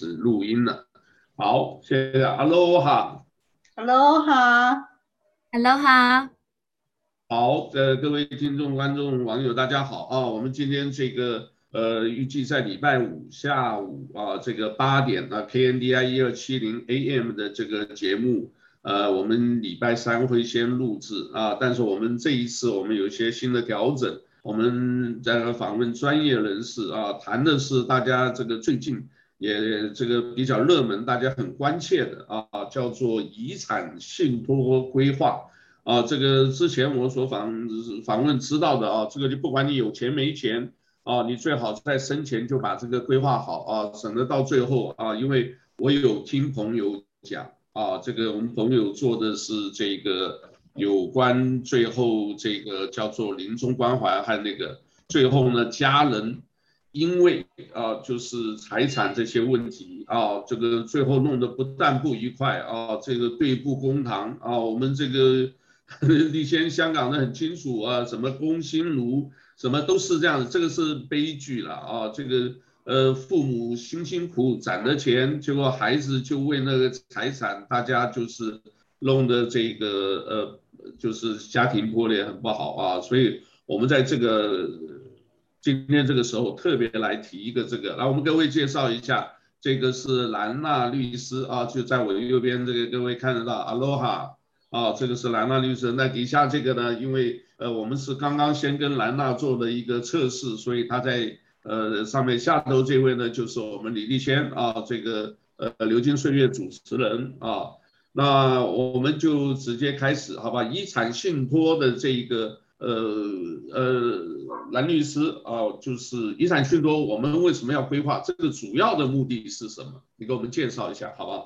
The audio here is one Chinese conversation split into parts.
始录音了。好，谢谢。Aloha，Aloha，Aloha。好，呃，各位听众、观众、网友，大家好啊！我们今天这个呃，预计在礼拜五下午啊，这个八点啊，KNDI 一二七零 AM 的这个节目，呃，我们礼拜三会先录制啊，但是我们这一次我们有一些新的调整。我们在访问专业人士啊，谈的是大家这个最近也这个比较热门，大家很关切的啊，叫做遗产信托规划啊。这个之前我所访访问知道的啊，这个就不管你有钱没钱啊，你最好在生前就把这个规划好啊，省得到最后啊，因为我有听朋友讲啊，这个我们朋友做的是这个。有关最后这个叫做临终关怀，还有那个最后呢，家人因为啊，就是财产这些问题啊，这个最后弄得不但不愉快啊，这个对簿公堂啊，我们这个以前香港的很清楚啊，什么工薪奴，什么都是这样子，这个是悲剧了啊，这个呃父母辛辛苦苦攒的钱，结果孩子就为那个财产，大家就是。弄得这个呃，就是家庭破裂很不好啊，所以我们在这个今天这个时候特别来提一个这个，来我们各位介绍一下，这个是兰娜律师啊，就在我右边，这个各位看得到，Aloha 啊，这个是兰娜律师。那底下这个呢，因为呃我们是刚刚先跟兰娜做的一个测试，所以他在呃上面下头这位呢就是我们李丽仙啊，这个呃流金岁月主持人啊。那我们就直接开始，好吧？遗产信托的这一个，呃呃，兰律师啊，就是遗产信托，我们为什么要规划？这个主要的目的是什么？你给我们介绍一下，好不好？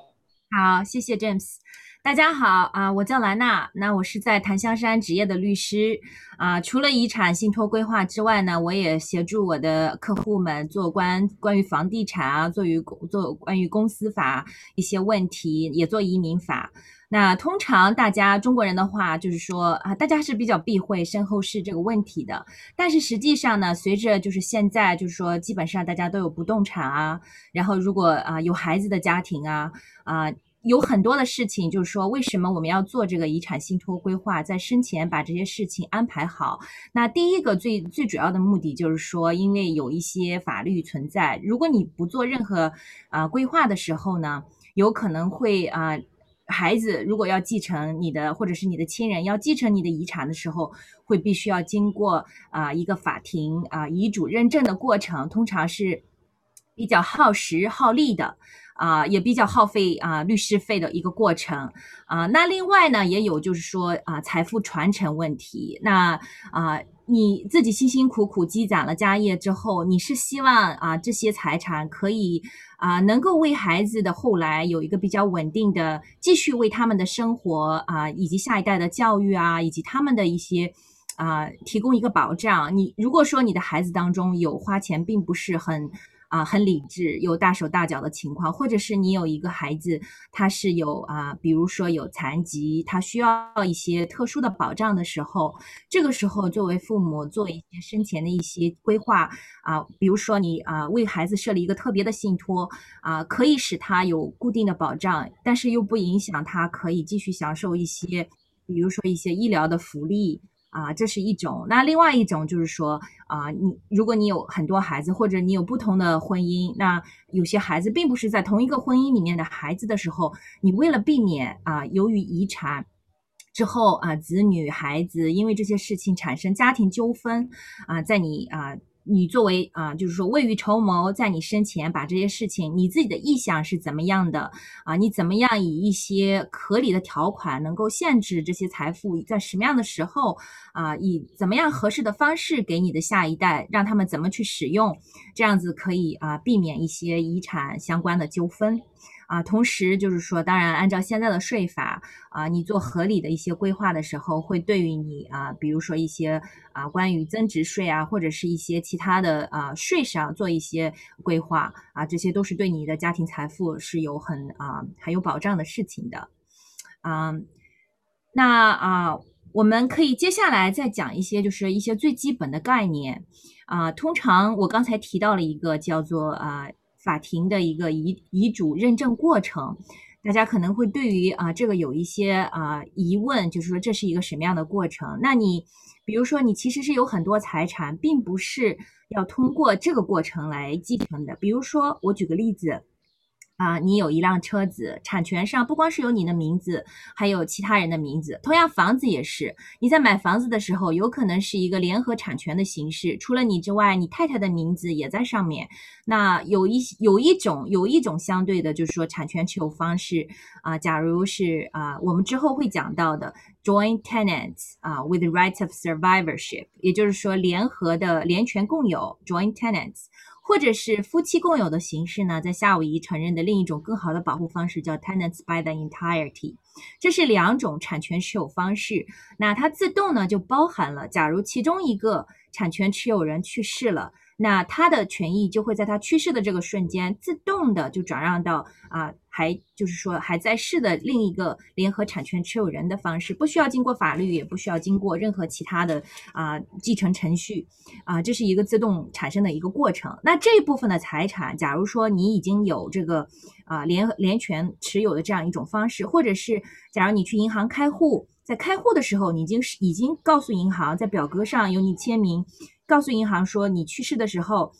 好，谢谢 James。大家好啊，我叫兰娜，那我是在檀香山执业的律师啊。除了遗产信托规划之外呢，我也协助我的客户们做关关于房地产啊，做于做关于公司法一些问题，也做移民法。那通常大家中国人的话，就是说啊，大家是比较避讳身后事这个问题的。但是实际上呢，随着就是现在就是说，基本上大家都有不动产啊，然后如果啊有孩子的家庭啊啊。有很多的事情，就是说，为什么我们要做这个遗产信托规划，在生前把这些事情安排好？那第一个最最主要的目的就是说，因为有一些法律存在，如果你不做任何啊、规划的时候呢，有可能会啊、孩子如果要继承你的，或者是你的亲人要继承你的遗产的时候，会必须要经过啊、一个法庭啊、遗嘱认证的过程，通常是比较耗时耗力的。啊、也比较耗费啊、律师费的一个过程啊、那另外呢，也有就是说啊、财富传承问题。那啊、你自己辛辛苦苦积攒了家业之后，你是希望啊、这些财产可以啊、能够为孩子的后来有一个比较稳定的，继续为他们的生活啊、以及下一代的教育啊，以及他们的一些啊、提供一个保障。你如果说你的孩子当中有花钱并不是很。啊，很理智，有大手大脚的情况，或者是你有一个孩子，他是有啊，比如说有残疾，他需要一些特殊的保障的时候，这个时候作为父母做一些生前的一些规划啊，比如说你啊为孩子设立一个特别的信托啊，可以使他有固定的保障，但是又不影响他可以继续享受一些，比如说一些医疗的福利。啊，这是一种。那另外一种就是说，啊，你如果你有很多孩子，或者你有不同的婚姻，那有些孩子并不是在同一个婚姻里面的孩子的时候，你为了避免啊，由于遗产之后啊，子女孩子因为这些事情产生家庭纠纷啊，在你啊。你作为啊，就是说未雨绸缪，在你生前把这些事情，你自己的意向是怎么样的啊？你怎么样以一些合理的条款，能够限制这些财富在什么样的时候啊？以怎么样合适的方式给你的下一代，让他们怎么去使用，这样子可以啊，避免一些遗产相关的纠纷。啊，同时就是说，当然按照现在的税法啊，你做合理的一些规划的时候，会对于你啊，比如说一些啊关于增值税啊，或者是一些其他的啊税上做一些规划啊，这些都是对你的家庭财富是有很啊很有保障的事情的。啊，那啊，我们可以接下来再讲一些，就是一些最基本的概念啊。通常我刚才提到了一个叫做啊。法庭的一个遗遗嘱认证过程。大家可能会对于啊这个有一些啊疑问，就是说这是一个什么样的过程？那你比如说你其实是有很多财产，并不是要通过这个过程来继承的。比如说我举个例子。啊，你有一辆车子，产权上不光是有你的名字，还有其他人的名字。同样，房子也是，你在买房子的时候，有可能是一个联合产权的形式，除了你之外，你太太的名字也在上面。那有一有一种有一种相对的，就是说产权持有方式啊，假如是啊，我们之后会讲到的 joint tenants 啊，with the right of survivorship，也就是说联合的联权共有 joint tenants。或者是夫妻共有的形式呢，在夏威夷承认的另一种更好的保护方式叫 tenants by the entirety，这是两种产权持有方式。那它自动呢就包含了，假如其中一个产权持有人去世了。那他的权益就会在他去世的这个瞬间，自动的就转让到啊，还就是说还在世的另一个联合产权持有人的方式，不需要经过法律，也不需要经过任何其他的啊继承程序啊，这是一个自动产生的一个过程。那这一部分的财产，假如说你已经有这个啊联联权持有的这样一种方式，或者是假如你去银行开户，在开户的时候，你已经是已经告诉银行，在表格上有你签名。告诉银行说，你去世的时候，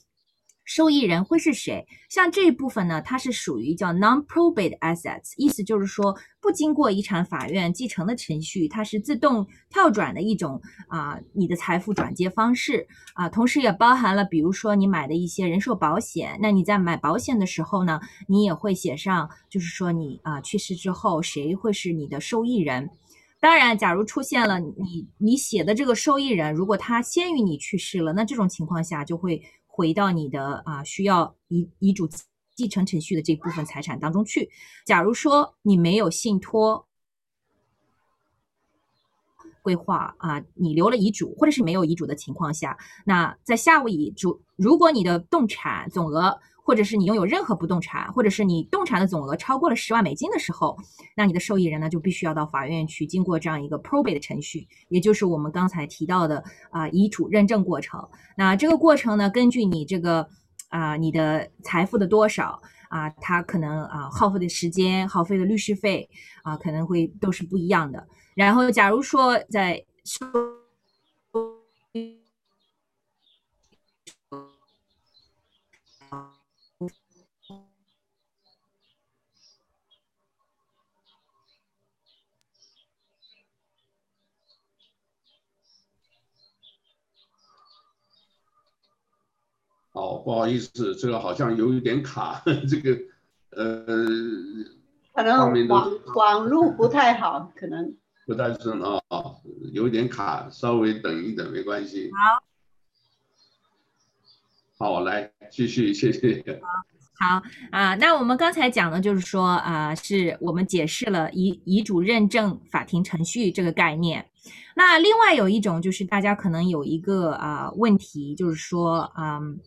受益人会是谁？像这一部分呢，它是属于叫 non-probate assets，意思就是说，不经过遗产法院继承的程序，它是自动跳转的一种啊，你的财富转接方式啊，同时也包含了，比如说你买的一些人寿保险，那你在买保险的时候呢，你也会写上，就是说你啊去世之后，谁会是你的受益人。当然，假如出现了你你写的这个受益人，如果他先于你去世了，那这种情况下就会回到你的啊需要遗遗嘱继承程序的这部分财产当中去。假如说你没有信托规划啊，你留了遗嘱，或者是没有遗嘱的情况下，那在夏威夷主，如果你的动产总额。或者是你拥有任何不动产，或者是你动产的总额超过了十万美金的时候，那你的受益人呢就必须要到法院去经过这样一个 probate 的程序，也就是我们刚才提到的啊、遗嘱认证过程。那这个过程呢，根据你这个啊、你的财富的多少啊、他，可能啊、耗费的时间、耗费的律师费啊、可能会都是不一样的。然后，假如说在不好意思，这个好像有一点卡，这个呃，可能网网路不太好，可能 不太顺啊，有点卡，稍微等一等，没关系。好，好，来继续，谢谢。好啊，那我们刚才讲的就是说啊，是我们解释了遗遗嘱认证法庭程序这个概念。那另外有一种就是大家可能有一个啊问题，就是说嗯。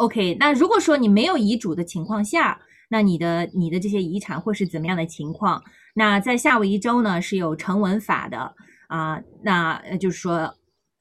OK，那如果说你没有遗嘱的情况下，那你的你的这些遗产会是怎么样的情况？那在夏威夷州呢是有成文法的啊，那就是说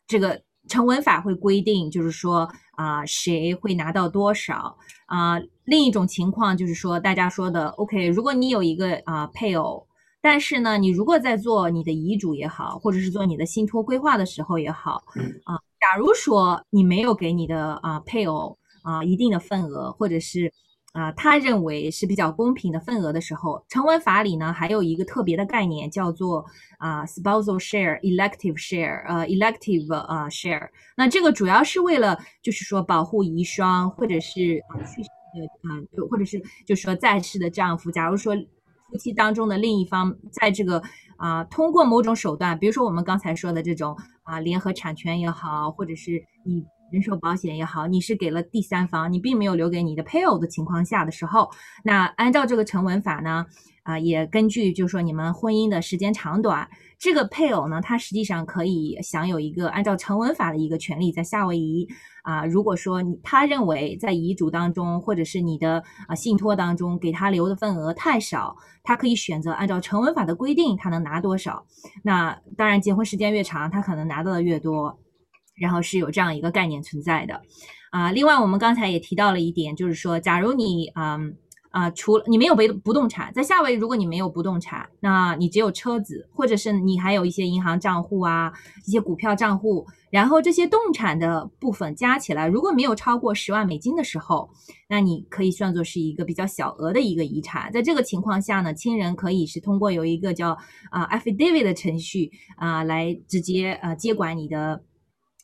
这个成文法会规定，就是说啊谁会拿到多少啊？另一种情况就是说大家说的 OK，如果你有一个啊配偶，但是呢你如果在做你的遗嘱也好，或者是做你的信托规划的时候也好啊，假如说你没有给你的啊配偶。啊，一定的份额，或者是啊，他认为是比较公平的份额的时候，成文法里呢还有一个特别的概念叫做啊，spousal share、elective share，呃，elective 啊 share。那这个主要是为了就是说保护遗孀或者是啊去世的啊，或者是就是说在世的丈夫，假如说夫妻当中的另一方在这个啊通过某种手段，比如说我们刚才说的这种啊联合产权也好，或者是以。人寿保险也好，你是给了第三方，你并没有留给你的配偶的情况下的时候，那按照这个成文法呢，啊、也根据就是说你们婚姻的时间长短，这个配偶呢，他实际上可以享有一个按照成文法的一个权利，在夏威夷啊、如果说你他认为在遗嘱当中或者是你的啊信托当中给他留的份额太少，他可以选择按照成文法的规定，他能拿多少。那当然，结婚时间越长，他可能拿到的越多。然后是有这样一个概念存在的，啊，另外我们刚才也提到了一点，就是说，假如你嗯。啊，除了你没有不不动产，在夏威，如果你没有不动产，那你只有车子，或者是你还有一些银行账户啊，一些股票账户，然后这些动产的部分加起来，如果没有超过十万美金的时候，那你可以算作是一个比较小额的一个遗产。在这个情况下呢，亲人可以是通过有一个叫啊 affidavit 的程序啊来直接呃接管你的。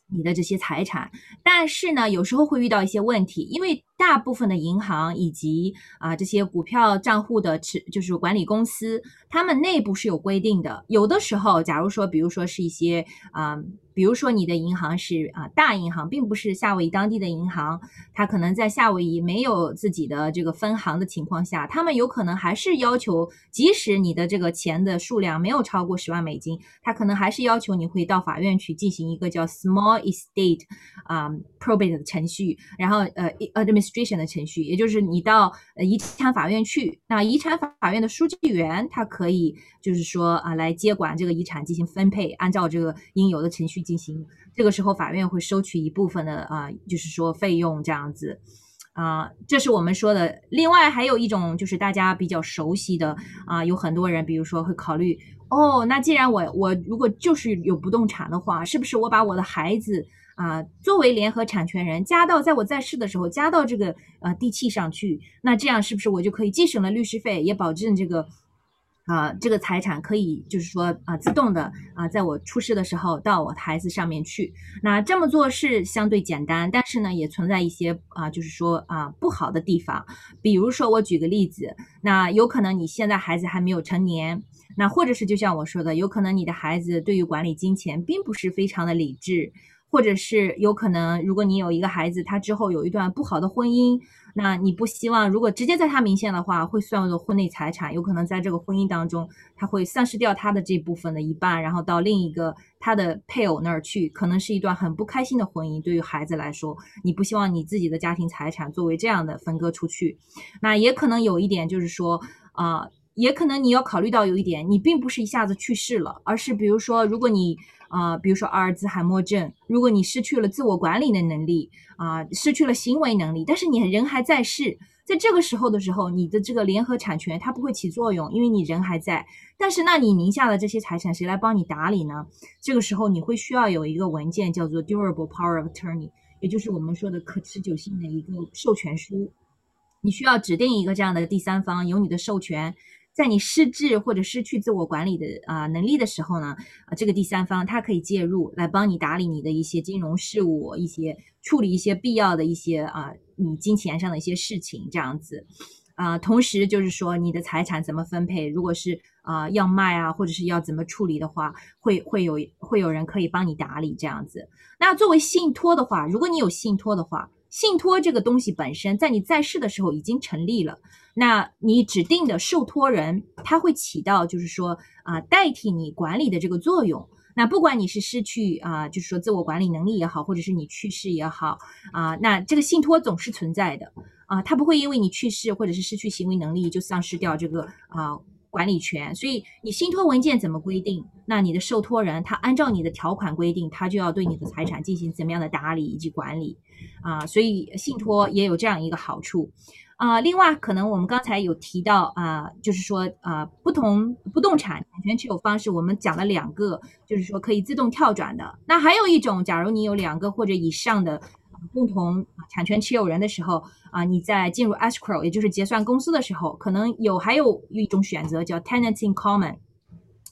你的这些财产，但是呢，有时候会遇到一些问题，因为大部分的银行以及啊这些股票账户的持就是管理公司，他们内部是有规定的。有的时候，假如说，比如说是一些啊。比如说，你的银行是啊大银行，并不是夏威夷当地的银行，它可能在夏威夷没有自己的这个分行的情况下，他们有可能还是要求，即使你的这个钱的数量没有超过十万美金，他可能还是要求你会到法院去进行一个叫 small estate 啊 probate 的程序，然后呃 administration 的程序，也就是你到呃遗产法院去，那遗产法院的书记员他可以就是说啊来接管这个遗产进行分配，按照这个应有的程序。进行这个时候，法院会收取一部分的啊，就是说费用这样子啊，这是我们说的。另外还有一种就是大家比较熟悉的啊，有很多人比如说会考虑哦，那既然我我如果就是有不动产的话，是不是我把我的孩子啊作为联合产权人加到在我在世的时候加到这个呃地契上去，那这样是不是我就可以既省了律师费，也保证这个？啊，这个财产可以就是说啊，自动的啊，在我出事的时候到我孩子上面去。那这么做是相对简单，但是呢，也存在一些啊，就是说啊不好的地方。比如说，我举个例子，那有可能你现在孩子还没有成年，那或者是就像我说的，有可能你的孩子对于管理金钱并不是非常的理智，或者是有可能如果你有一个孩子，他之后有一段不好的婚姻。那你不希望，如果直接在他名下的话，会算作婚内财产，有可能在这个婚姻当中，他会丧失掉他的这部分的一半，然后到另一个他的配偶那儿去，可能是一段很不开心的婚姻。对于孩子来说，你不希望你自己的家庭财产作为这样的分割出去。那也可能有一点就是说，啊、也可能你要考虑到有一点，你并不是一下子去世了，而是比如说，如果你。啊、比如说阿尔兹海默症，如果你失去了自我管理的能力，啊、失去了行为能力，但是你人还在世，在这个时候的时候，你的这个联合产权它不会起作用，因为你人还在。但是那你名下的这些财产谁来帮你打理呢？这个时候你会需要有一个文件叫做 Durable Power of Attorney，也就是我们说的可持久性的一个授权书。你需要指定一个这样的第三方，有你的授权。在你失智或者失去自我管理的啊、能力的时候呢，啊这个第三方他可以介入来帮你打理你的一些金融事务，一些处理一些必要的一些啊、你金钱上的一些事情这样子，啊、同时就是说你的财产怎么分配，如果是啊、要卖啊或者是要怎么处理的话，会会有会有人可以帮你打理这样子。那作为信托的话，如果你有信托的话。信托这个东西本身，在你在世的时候已经成立了，那你指定的受托人，他会起到就是说啊，代替你管理的这个作用。那不管你是失去啊，就是说自我管理能力也好，或者是你去世也好啊，那这个信托总是存在的啊，他不会因为你去世或者是失去行为能力就丧失掉这个啊。管理权，所以你信托文件怎么规定？那你的受托人他按照你的条款规定，他就要对你的财产进行怎么样的打理以及管理啊？所以信托也有这样一个好处啊。另外，可能我们刚才有提到啊，就是说啊，不同不动产产权持有方式，我们讲了两个，就是说可以自动跳转的。那还有一种，假如你有两个或者以上的。共同产权持有人的时候啊，你在进入 escrow，也就是结算公司的时候，可能有还有一种选择叫 tenant in common。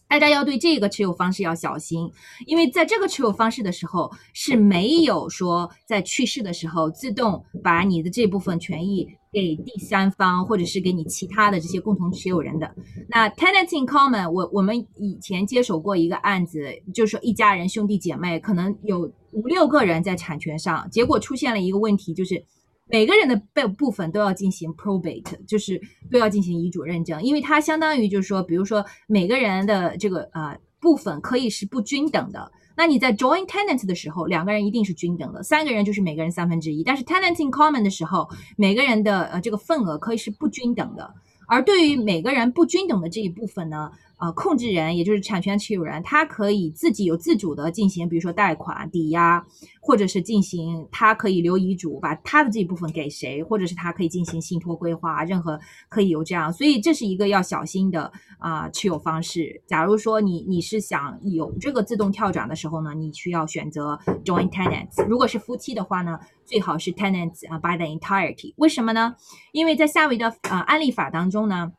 大家要对这个持有方式要小心，因为在这个持有方式的时候是没有说在去世的时候自动把你的这部分权益给第三方或者是给你其他的这些共同持有人的。那 tenant in common，我我们以前接手过一个案子，就是说一家人兄弟姐妹可能有五六个人在产权上，结果出现了一个问题，就是。每个人的部部分都要进行 probate，就是都要进行遗嘱认证，因为它相当于就是说，比如说每个人的这个呃部分可以是不均等的。那你在 joint tenant 的时候，两个人一定是均等的，三个人就是每个人三分之一。但是 tenant in common 的时候，每个人的呃这个份额可以是不均等的而对于每个人不均等的这一部分呢，啊，控制人也就是产权持有人，他可以自己有自主的进行，比如说贷款、抵押，或者是进行，他可以留遗嘱，把他的这一部分给谁，或者是他可以进行信托规划，任何可以有这样，所以这是一个要小心的啊持有方式。假如说你你是想有这个自动跳转的时候呢，你需要选择 joint tenants。如果是夫妻的话呢，最好是 tenants 啊 by the entirety。为什么呢？因为在夏威的啊案例法当中呢。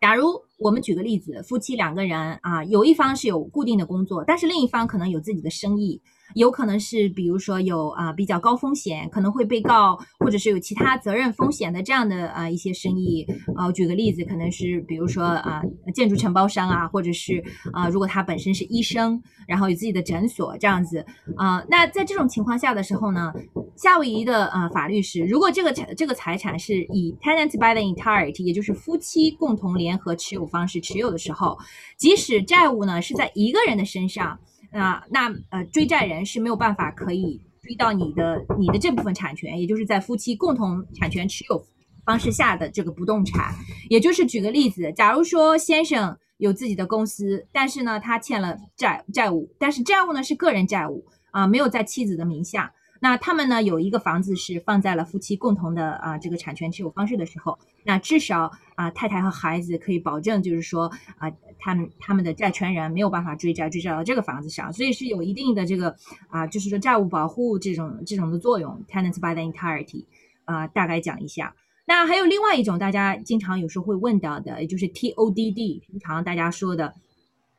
假如我们举个例子，夫妻两个人啊，有一方是有固定的工作，但是另一方可能有自己的生意。有可能是，比如说有啊比较高风险，可能会被告，或者是有其他责任风险的这样的啊一些生意啊。举个例子，可能是比如说啊建筑承包商啊，或者是啊如果他本身是医生，然后有自己的诊所这样子啊。那在这种情况下的时候呢，夏威夷的啊法律是，如果这个财这个财产是以 tenant by the entirety，也就是夫妻共同联合持有方式持有的时候，即使债务呢是在一个人的身上。啊，那呃，追债人是没有办法可以追到你的你的这部分产权，也就是在夫妻共同产权持有方式下的这个不动产。也就是举个例子，假如说先生有自己的公司，但是呢，他欠了债债务，但是债务呢是个人债务啊，没有在妻子的名下。那他们呢有一个房子是放在了夫妻共同的啊这个产权持有方式的时候，那至少啊太太和孩子可以保证，就是说啊他们他们的债权人没有办法追债追债到这个房子上，所以是有一定的这个啊就是说债务保护这种这种的作用。Tenants by the entirety 啊大概讲一下。那还有另外一种大家经常有时候会问到的，也就是 TODD，平常大家说的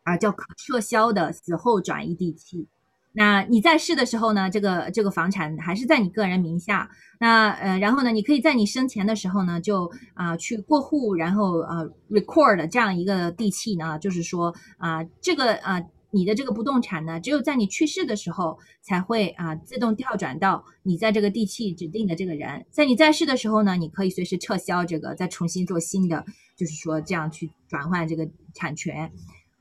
啊叫可撤销的死后转移地契。那你在世的时候呢，这个这个房产还是在你个人名下。那呃，然后呢，你可以在你生前的时候呢，就啊、去过户，然后呃 record 这样一个地契呢，就是说啊、这个啊、你的这个不动产呢，只有在你去世的时候才会啊、自动跳转到你在这个地契指定的这个人。在你在世的时候呢，你可以随时撤销这个，再重新做新的，就是说这样去转换这个产权。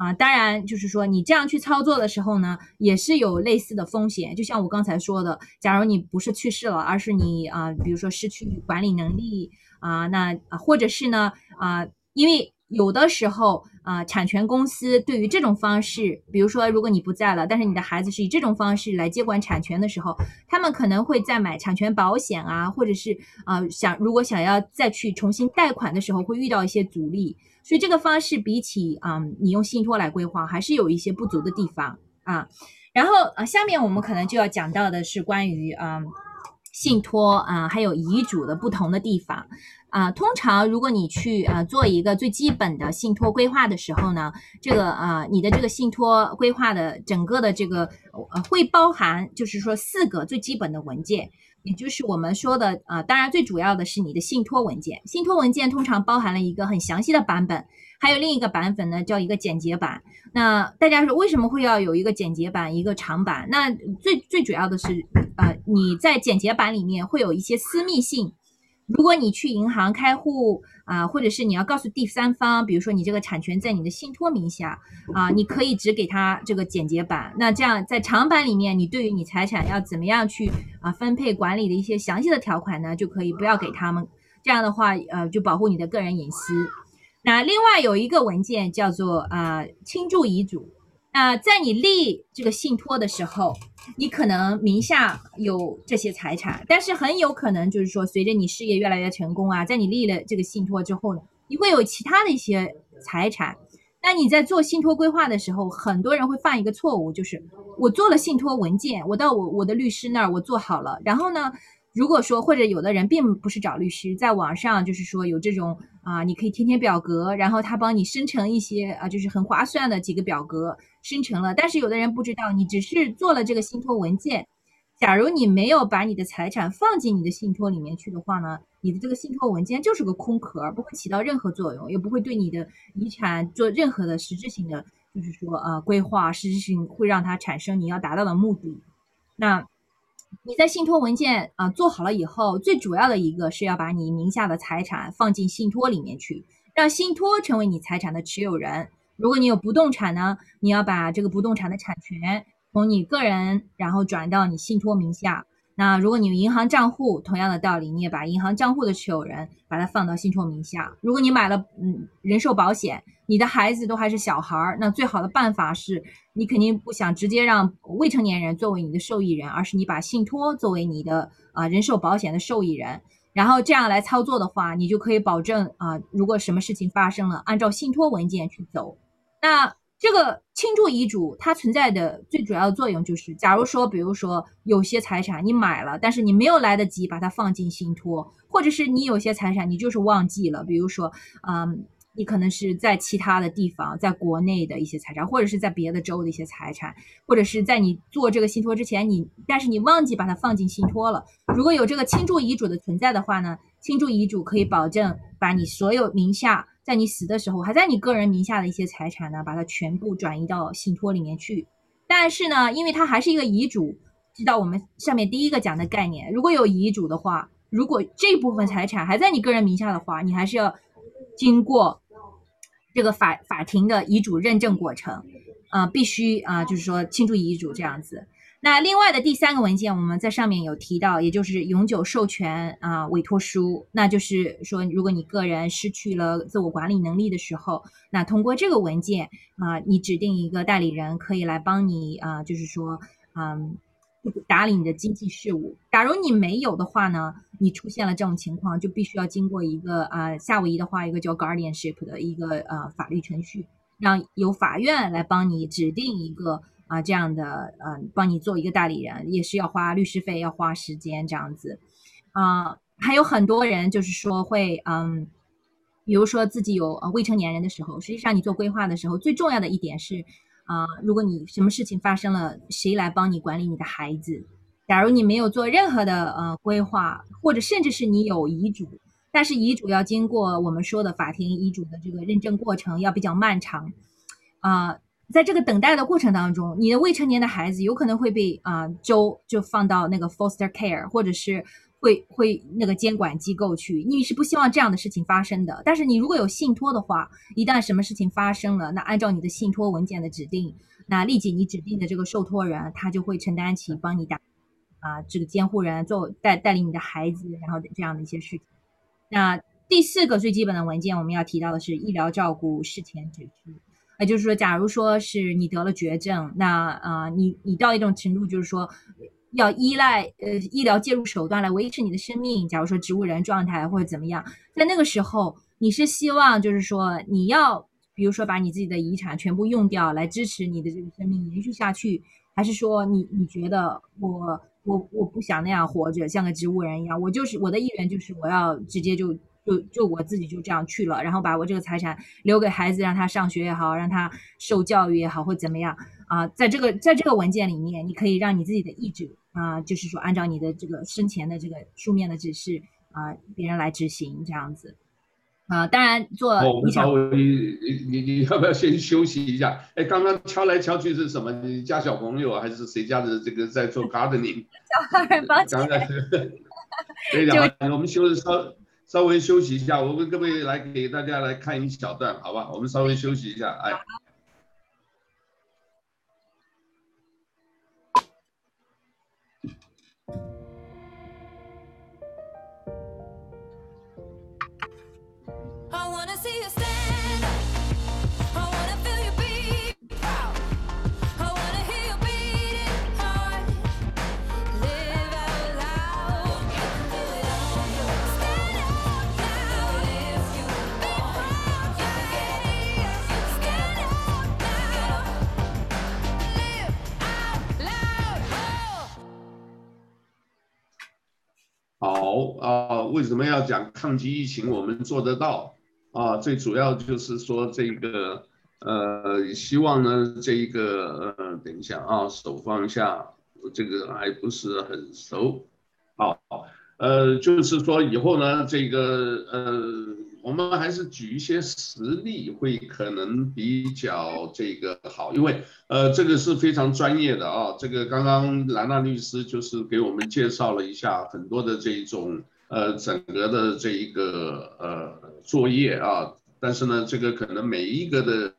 啊，当然，就是说你这样去操作的时候呢，也是有类似的风险。就像我刚才说的，假如你不是去世了，而是你啊，比如说失去管理能力啊，那啊，或者是呢啊，因为有的时候啊，产权公司对于这种方式，比如说如果你不在了，但是你的孩子是以这种方式来接管产权的时候，他们可能会在买产权保险啊，或者是啊想如果想要再去重新贷款的时候，会遇到一些阻力。所以这个方式比起嗯，你用信托来规划，还是有一些不足的地方啊。然后呃，下面我们可能就要讲到的是关于嗯，信托啊，还有遗嘱的不同的地方啊。通常如果你去啊做一个最基本的信托规划的时候呢，这个啊，你的这个信托规划的整个的这个呃会包含，就是说四个最基本的文件。也就是我们说的啊，当然最主要的是你的信托文件。信托文件通常包含了一个很详细的版本，还有另一个版本呢，叫一个简洁版。那大家说为什么会要有一个简洁版，一个长版？那最最主要的是，呃，你在简洁版里面会有一些私密性。如果你去银行开户啊，或者是你要告诉第三方，比如说你这个产权在你的信托名下啊，你可以只给他这个简洁版。那这样在长版里面，你对于你财产要怎么样去啊分配管理的一些详细的条款呢，就可以不要给他们。这样的话，呃，就保护你的个人隐私。那另外有一个文件叫做啊倾注遗嘱。那在你立这个信托的时候，你可能名下有这些财产，但是很有可能就是说，随着你事业越来越成功啊，在你立了这个信托之后呢，你会有其他的一些财产。那你在做信托规划的时候，很多人会犯一个错误，就是我做了信托文件，我到我我的律师那儿我做好了，然后呢，如果说或者有的人并不是找律师，在网上就是说有这种啊，你可以填填表格，然后他帮你生成一些啊，就是很划算的几个表格。生成了，但是有的人不知道，你只是做了这个信托文件。假如你没有把你的财产放进你的信托里面去的话呢，你的这个信托文件就是个空壳，不会起到任何作用，也不会对你的遗产做任何的实质性的，就是说呃规划，实质性会让它产生你要达到的目的。那你在信托文件啊做好了以后，最主要的一个是要把你名下的财产放进信托里面去，让信托成为你财产的持有人。如果你有不动产呢，你要把这个不动产的产权从你个人，然后转到你信托名下。那如果你有银行账户，同样的道理，你也把银行账户的持有人把它放到信托名下。如果你买了嗯人寿保险，你的孩子都还是小孩儿，那最好的办法是你肯定不想直接让未成年人作为你的受益人，而是你把信托作为你的啊、人寿保险的受益人，然后这样来操作的话，你就可以保证啊、如果什么事情发生了，按照信托文件去走。那这个倾注遗嘱它存在的最主要的作用就是，假如说，比如说有些财产你买了，但是你没有来得及把它放进信托，或者是你有些财产你就是忘记了，比如说，嗯，你可能是在其他的地方，在国内的一些财产，或者是在别的州的一些财产，或者是在你做这个信托之前，你但是你忘记把它放进信托了。如果有这个倾注遗嘱的存在的话呢，倾注遗嘱可以保证把你所有名下。在你死的时候，还在你个人名下的一些财产呢，把它全部转移到信托里面去。但是呢，因为它还是一个遗嘱，知道我们上面第一个讲的概念，如果有遗嘱的话，如果这部分财产还在你个人名下的话，你还是要经过这个法法庭的遗嘱认证过程，啊、呃，必须啊、呃，就是说倾注遗嘱这样子。那另外的第三个文件，我们在上面有提到，也就是永久授权啊委托书。那就是说，如果你个人失去了自我管理能力的时候，那通过这个文件啊，你指定一个代理人可以来帮你啊，就是说，嗯，打理你的经济事务。假如你没有的话呢，你出现了这种情况，就必须要经过一个啊，夏威夷的话，一个叫 guardianship 的一个呃法律程序，让由法院来帮你指定一个。啊，这样的，嗯，帮你做一个代理人，也是要花律师费，要花时间这样子，啊，还有很多人就是说会，嗯，比如说自己有未成年人的时候，实际上你做规划的时候，最重要的一点是，啊，如果你什么事情发生了，谁来帮你管理你的孩子？假如你没有做任何的呃规划，或者甚至是你有遗嘱，但是遗嘱要经过我们说的法庭遗嘱的这个认证过程，要比较漫长，啊。在这个等待的过程当中，你的未成年的孩子有可能会被啊、呃、州就放到那个 foster care，或者是会会那个监管机构去。你是不希望这样的事情发生的。但是你如果有信托的话，一旦什么事情发生了，那按照你的信托文件的指定，那立即你指定的这个受托人他就会承担起帮你打啊、这个监护人做带带领你的孩子，然后这样的一些事情。那第四个最基本的文件我们要提到的是医疗照顾事前指示。也就是说，假如说是你得了绝症，那、呃，你你到一种程度，就是说要依赖呃医疗介入手段来维持你的生命。假如说植物人状态或者怎么样，在那个时候，你是希望就是说你要，比如说把你自己的遗产全部用掉来支持你的这个生命延续下去，还是说你你觉得我我我不想那样活着，像个植物人一样，我就是我的意愿就是我要直接就。就就我自己就这样去了，然后把我这个财产留给孩子，让他上学也好，让他受教育也好，或怎么样啊？在这个在这个文件里面，你可以让你自己的意志啊，就是说按照你的这个生前的这个书面的指示啊，别人来执行这样子啊。当然做我们稍微你你你要不要先休息一下？哎，刚刚敲来敲去是什么？你家小朋友还是谁家的这个在做 gardening？小孩儿抱歉。对的，我们休息稍。稍微休息一下，我们各位来给大家来看一小段，好吧？我们稍微休息一下，哎。为什么要讲抗击疫情？我们做得到啊，最主要就是说这个呃，希望呢这一个呃，等一下啊，手放下，这个还不是很熟。好，呃，就是说以后呢，这个呃。我们还是举一些实例会可能比较这个好，因为呃这个是非常专业的啊。这个刚刚兰娜律师就是给我们介绍了一下很多的这种呃整个的这一个呃作业啊，但是呢这个可能每一个的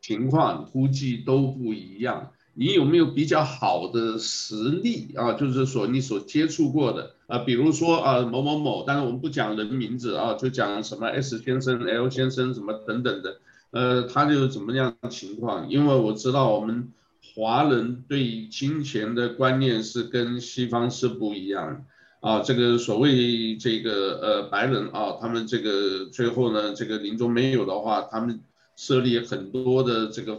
情况估计都不一样。你有没有比较好的实例啊？就是说你所接触过的啊，比如说啊某某某，但是我们不讲人名字啊，就讲什么 S 先生、L 先生什么等等的，呃，他就怎么样的情况？因为我知道我们华人对于金钱的观念是跟西方是不一样啊。这个所谓这个呃白人啊，他们这个最后呢，这个临终没有的话，他们设立很多的这个。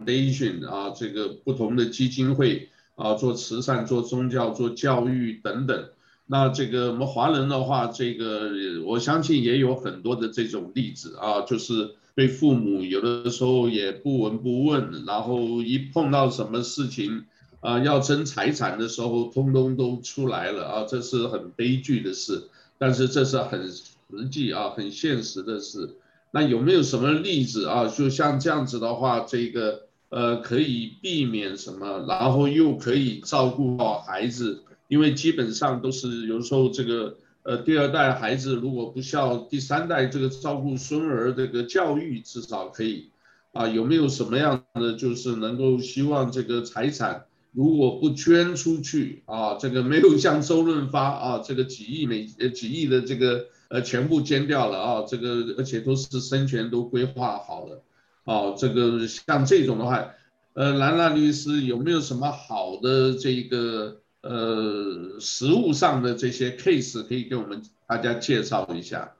foundation 啊，这个不同的基金会啊，做慈善、做宗教、做教育等等。那这个我们华人的话，这个我相信也有很多的这种例子啊，就是对父母有的时候也不闻不问，然后一碰到什么事情啊要争财产的时候，通通都出来了啊，这是很悲剧的事。但是这是很实际啊，很现实的事。那有没有什么例子啊？就像这样子的话，这个。呃，可以避免什么，然后又可以照顾好孩子，因为基本上都是有时候这个呃第二代孩子如果不孝，第三代这个照顾孙儿这个教育至少可以啊，有没有什么样的就是能够希望这个财产如果不捐出去啊，这个没有像周润发啊这个几亿美呃几亿的这个呃全部捐掉了啊，这个而且都是生前都规划好了。哦，这个像这种的话，呃，兰兰律师有没有什么好的这个呃实物上的这些 case 可以给我们大家介绍一下？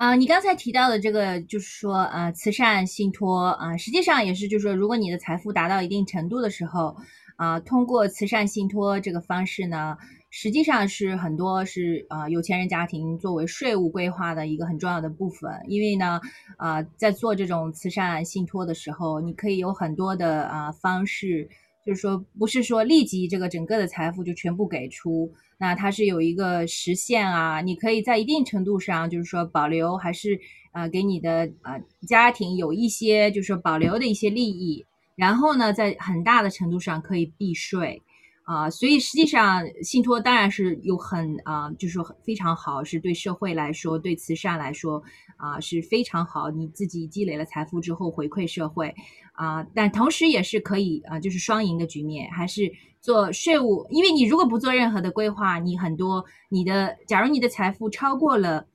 啊、你刚才提到的这个就是说，呃，慈善信托啊、实际上也是就是说，如果你的财富达到一定程度的时候，啊、通过慈善信托这个方式呢。实际上是很多是啊、呃、有钱人家庭作为税务规划的一个很重要的部分，因为呢啊、在做这种慈善信托的时候，你可以有很多的啊、方式，就是说不是说立即这个整个的财富就全部给出，那它是有一个时限啊，你可以在一定程度上就是说保留，还是、呃、给你的、呃、家庭有一些就是说保留的一些利益，然后呢在很大的程度上可以避税。啊，所以实际上信托当然是有很啊，就是说非常好，是对社会来说，对慈善来说啊是非常好。你自己积累了财富之后回馈社会啊，但同时也是可以啊，就是双赢的局面，还是做税务，因为你如果不做任何的规划，你很多你的，假如你的财富超过了，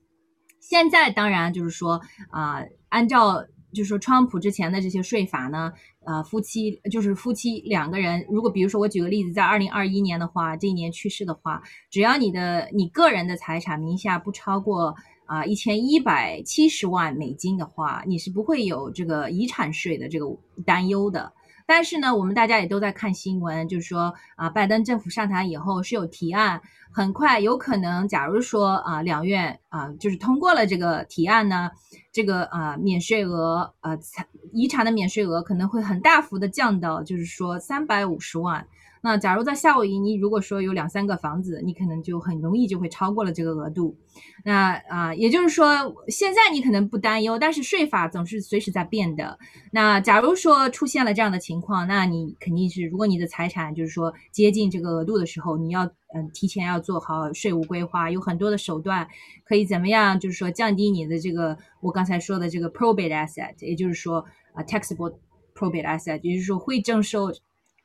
现在当然就是说啊，按照。就是说，川普之前的这些税法呢，呃，夫妻就是夫妻两个人，如果比如说我举个例子，在二零二一年的话，这一年去世的话，只要你的你个人的财产名下不超过啊一千一百七十万美金的话，你是不会有这个遗产税的这个担忧的。但是呢，我们大家也都在看新闻，就是说啊，拜登政府上台以后是有提案，很快有可能，假如说啊，两院啊就是通过了这个提案呢，这个啊免税额呃财遗产的免税额可能会很大幅的降到，就是说三百五十万。那假如在夏威夷，你如果说有两三个房子，你可能就很容易就会超过了这个额度。那啊，也就是说，现在你可能不担忧，但是税法总是随时在变的。那假如说出现了这样的情况，那你肯定是，如果你的财产就是说接近这个额度的时候，你要嗯提前要做好税务规划，有很多的手段可以怎么样，就是说降低你的这个我刚才说的这个 probate asset，也就是说啊 taxable probate asset，也就是说会征收。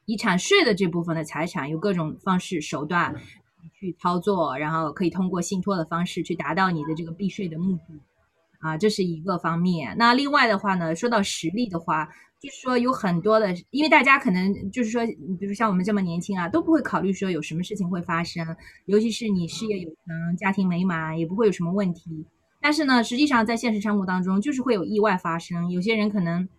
遗产税的这部分的财产，有各种方式手段去操作，然后可以通过信托的方式去达到你的这个避税的目的，啊，这是一个方面。那另外的话呢，说到实力的话，就是说有很多的，因为大家可能就是说，比如像我们这么年轻啊，都不会考虑说有什么事情会发生，尤其是你事业有成、家庭美满，也不会有什么问题。但是呢，实际上在现实生活当中，就是会有意外发生，有些人可能。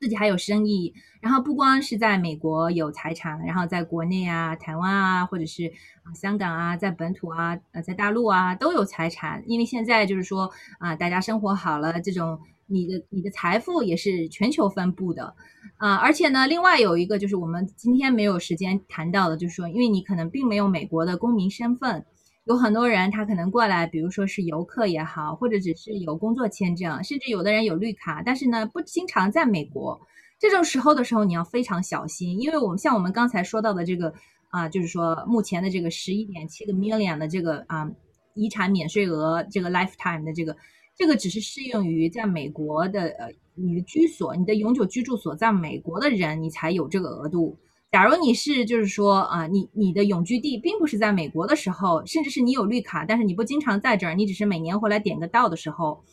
自己还有生意，然后不光是在美国有财产，然后在国内啊、台湾啊，或者是啊香港啊，在本土啊、呃在大陆啊都有财产。因为现在就是说啊，大家生活好了，这种你的你的财富也是全球分布的啊。而且呢，另外有一个就是我们今天没有时间谈到的，就是说，因为你可能并没有美国的公民身份。有很多人，他可能过来，比如说是游客也好，或者只是有工作签证，甚至有的人有绿卡，但是呢，不经常在美国。这种时候的时候，你要非常小心，因为我们像我们刚才说到的这个啊，就是说目前的这个十一点七个 million 的这个啊遗产免税额，这个 lifetime 的这个这个只是适用于在美国的呃你的居所，你的永久居住所在美国的人，你才有这个额度。假如你是就是说啊，你你的永居地并不是在美国的时候，甚至是你有绿卡，但是你不经常在这儿，你只是每年回来点个到的时候，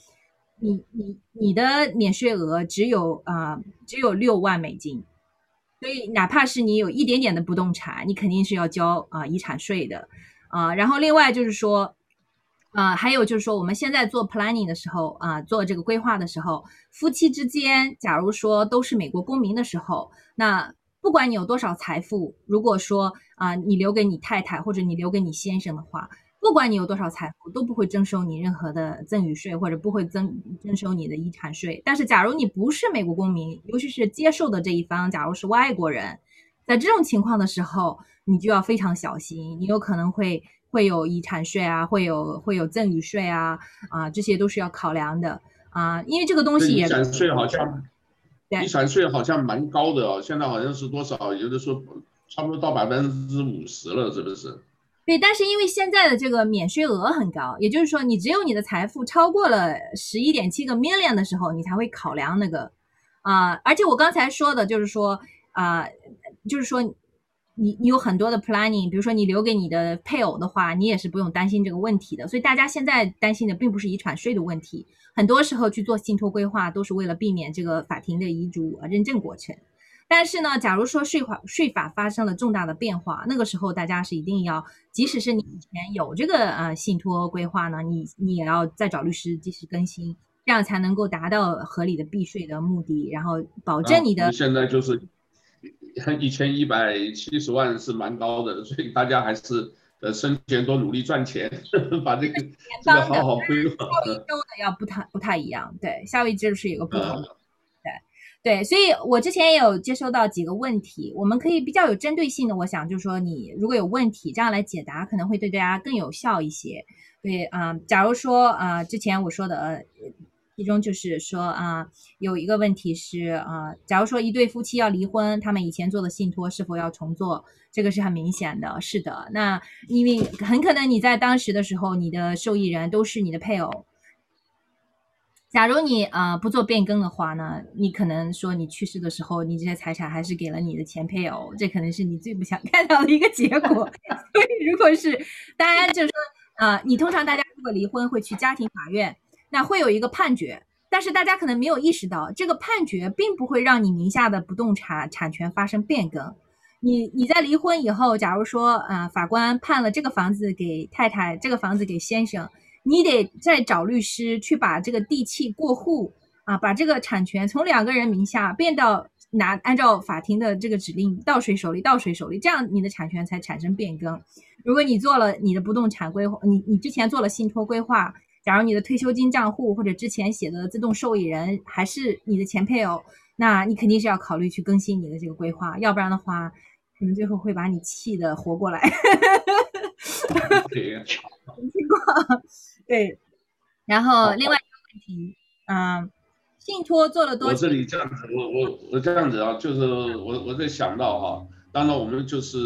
你你你的免税额只有啊只有六万美金，所以哪怕是你有一点点的不动产，你肯定是要交啊遗产税的啊。然后另外就是说。啊、呃，还有就是说，我们现在做 planning 的时候啊、做这个规划的时候，夫妻之间，假如说都是美国公民的时候，那不管你有多少财富，如果说啊、呃，你留给你太太或者你留给你先生的话，不管你有多少财富，都不会征收你任何的赠与税，或者不会征征收你的遗产税。但是，假如你不是美国公民，尤其是接受的这一方，假如是外国人，在这种情况的时候，你就要非常小心，你有可能会。会有遗产税啊，会有会有赠与税啊，啊，这些都是要考量的啊，因为这个东西也遗产税好像，遗产税好像蛮高的哦，现在好像是多少？有的说差不多到百分之五十了，是不是？对，但是因为现在的这个免税额很高，也就是说，你只有你的财富超过了十一点七个 million 的时候，你才会考量那个啊，而且我刚才说的就是说啊，就是说。你你有很多的 planning，比如说你留给你的配偶的话，你也是不用担心这个问题的。所以大家现在担心的并不是遗产税的问题，很多时候去做信托规划都是为了避免这个法庭的遗嘱认证过程。但是呢，假如说税法税法发生了重大的变化，那个时候大家是一定要，即使是你以前有这个呃信托规划呢，你你也要再找律师及时更新，这样才能够达到合理的避税的目的，然后保证你的。啊、现在就是。一千一百七十万是蛮高的，所以大家还是呃生前多努力赚钱，把这个这个好好规划。收益收的要不太不太一样，对，效益就是有个不同。嗯、对对，所以我之前也有接收到几个问题，我们可以比较有针对性的，我想就是说你如果有问题，这样来解答可能会对大家更有效一些。对啊、呃，假如说啊、呃，之前我说的。呃其中就是说啊，有一个问题是啊，假如说一对夫妻要离婚，他们以前做的信托是否要重做？这个是很明显的，是的。那因为很可能你在当时的时候，你的受益人都是你的配偶。假如你啊不做变更的话呢，你可能说你去世的时候，你这些财产还是给了你的前配偶，这可能是你最不想 看到的一个结果。所以如果是，当然就是说啊，你通常大家如果离婚会去家庭法院。那会有一个判决，但是大家可能没有意识到，这个判决并不会让你名下的不动产产权发生变更。你你在离婚以后，假如说啊、呃，法官判了这个房子给太太，这个房子给先生，你得再找律师去把这个地契过户啊，把这个产权从两个人名下变到拿，按照法庭的这个指令到谁手里，到谁手里，这样你的产权才产生变更。如果你做了你的不动产规划，你你之前做了信托规划。假如你的退休金账户或者之前写的自动受益人还是你的前配偶，那你肯定是要考虑去更新你的这个规划，要不然的话，可能最后会把你气得活过来。对，对。然后另外一个问题，嗯，信托做了多久？我这里这样子，我我我这样子啊，就是我我在想到哈，当然我们就是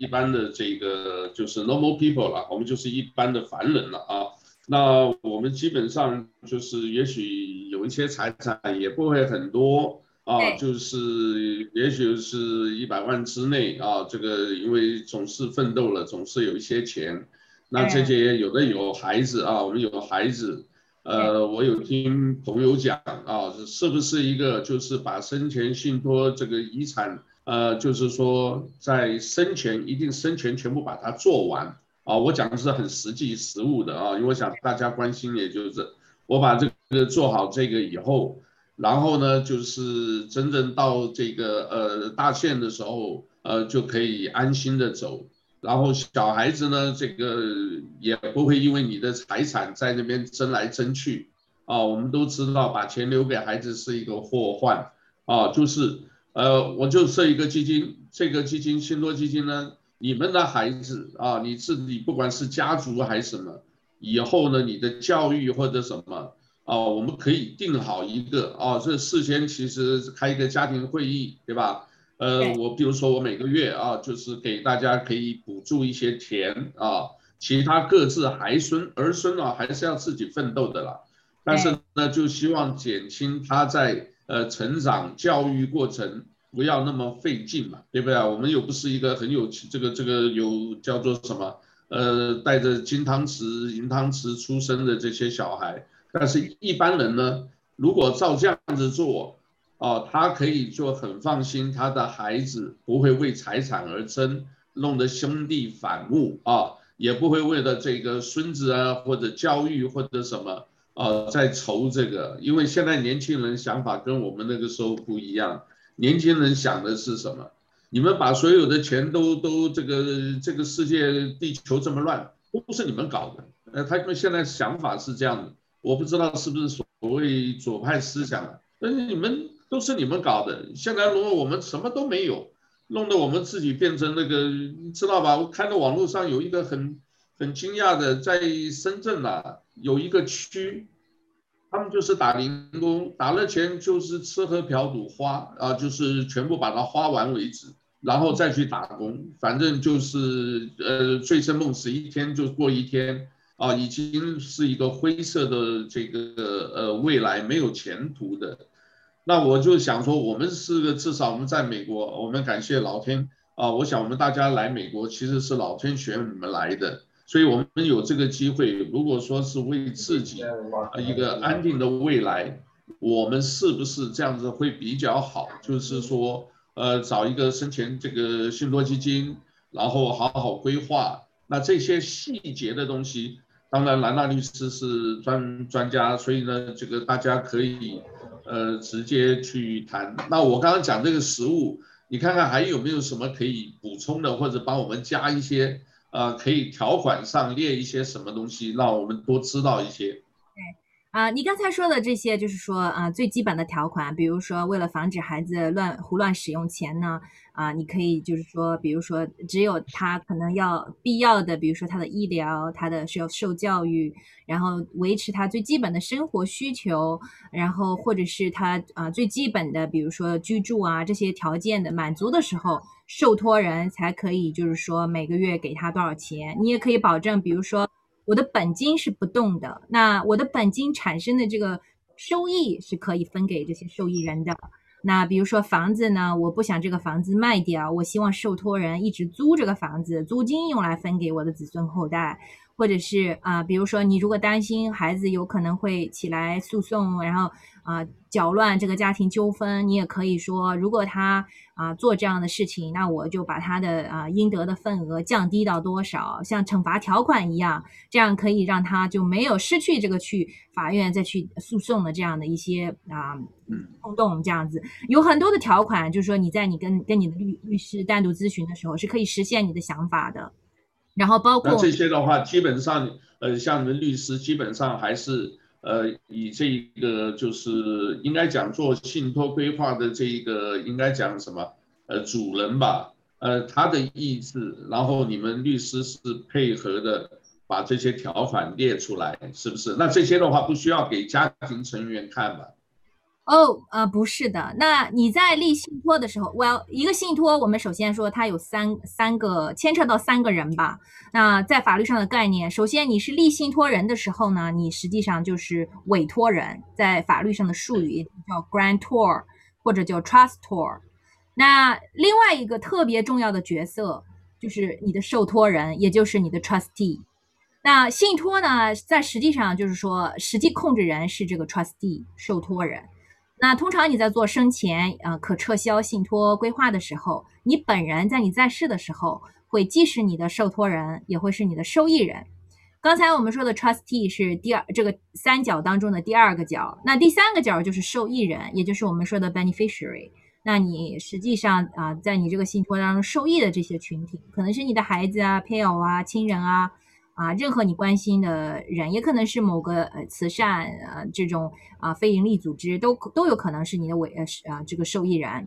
一般的这个就是 normal people 了，我们就是一般的凡人了啊。那我们基本上就是，也许有一些财产也不会很多啊，就是也许是一百万之内啊。这个因为总是奋斗了，总是有一些钱。那这些有的有孩子啊，我们有孩子，呃，我有听朋友讲啊，是不是一个就是把生前信托这个遗产，呃，就是说在生前一定生前全部把它做完。啊，我讲的是很实际实务的啊，因为我想大家关心，也就是我把这个做好这个以后，然后呢，就是真正到这个呃大限的时候，呃就可以安心的走，然后小孩子呢，这个也不会因为你的财产在那边争来争去啊，我们都知道把钱留给孩子是一个祸患啊，就是呃我就设一个基金，这个基金信托基金呢。你们的孩子啊，你自己不管是家族还是什么，以后呢，你的教育或者什么啊，我们可以定好一个啊，这事先其实开一个家庭会议，对吧？呃，我比如说我每个月啊，就是给大家可以补助一些钱啊，其他各自孩孙儿孙啊，还是要自己奋斗的啦。但是呢，就希望减轻他在呃成长教育过程不要那么费劲嘛，对不对啊？我们又不是一个很有这个这个有叫做什么呃带着金汤匙银汤匙出生的这些小孩，但是一般人呢，如果照这样子做，哦，他可以就很放心，他的孩子不会为财产而争，弄得兄弟反目啊，也不会为了这个孙子啊或者教育或者什么。啊，在愁这个，因为现在年轻人想法跟我们那个时候不一样。年轻人想的是什么？你们把所有的钱都都这个这个世界地球这么乱，都不是你们搞的。呃，他们现在想法是这样的，我不知道是不是所谓左派思想，但是你们都是你们搞的。现在如果我们什么都没有，弄得我们自己变成那个，你知道吧？我看到网络上有一个很。很惊讶的，在深圳呐、有一个区，他们就是打零工，打了钱就是吃喝嫖赌花啊，就是全部把它花完为止，然后再去打工，反正就是呃醉生梦死，一天就过一天啊，已经是一个灰色的这个呃未来没有前途的。那我就想说，我们是个至少我们在美国，我们感谢老天啊，我想我们大家来美国其实是老天选我们来的。所以，我们有这个机会，如果说是为自己一个安定的未来，我们是不是这样子会比较好？就是说，呃，找一个生前这个信托基金，然后好好规划。那这些细节的东西，当然兰纳律师是专专家，所以呢，这个大家可以呃直接去谈。那我刚刚讲这个实物，你看看还有没有什么可以补充的，或者帮我们加一些？呃，可以条款上列一些什么东西，让我们多知道一些。啊，你刚才说的这些，就是说啊，最基本的条款，比如说为了防止孩子乱胡乱使用钱呢，啊，你可以就是说，比如说只有他可能要必要的，比如说他的医疗，他的需要受教育，然后维持他最基本的生活需求，然后或者是他啊最基本的，比如说居住啊这些条件的满足的时候。受托人才可以，就是说每个月给他多少钱，你也可以保证，比如说我的本金是不动的，那我的本金产生的这个收益是可以分给这些受益人的。那比如说房子呢，我不想这个房子卖掉，我希望受托人一直租这个房子，租金用来分给我的子孙后代。或者是啊、呃，比如说你如果担心孩子有可能会起来诉讼，然后啊、呃、搅乱这个家庭纠纷，你也可以说，如果他啊、呃、做这样的事情，那我就把他的啊、呃、应得的份额降低到多少，像惩罚条款一样，这样可以让他就没有失去这个去法院再去诉讼的这样的一些啊冲动，这样子有很多的条款，就是说你在你跟跟你的律律师单独咨询的时候是可以实现你的想法的。然后包括那这些的话，基本上，呃，像你们律师基本上还是，呃，以这一个就是应该讲做信托规划的这一个应该讲什么，呃，主人吧，呃，他的意志，然后你们律师是配合的把这些条款列出来，是不是？那这些的话不需要给家庭成员看吧？哦，呃，不是的。那你在立信托的时候，Well，一个信托，我们首先说它有三三个牵扯到三个人吧。那在法律上的概念，首先你是立信托人的时候呢，你实际上就是委托人，在法律上的术语叫 grantor 或者叫 trustor。那另外一个特别重要的角色就是你的受托人，也就是你的 trustee。那信托呢，在实际上就是说，实际控制人是这个 trustee 受托人。那通常你在做生前呃可撤销信托规划的时候，你本人在你在世的时候，会既是你的受托人，也会是你的受益人。刚才我们说的 trustee 是第二这个三角当中的第二个角，那第三个角就是受益人，也就是我们说的 beneficiary。那你实际上啊、在你这个信托当中受益的这些群体，可能是你的孩子啊、配偶啊、亲人啊。啊，任何你关心的人，也可能是某个呃慈善呃这种啊非营利组织，都都有可能是你的委呃啊这个受益人。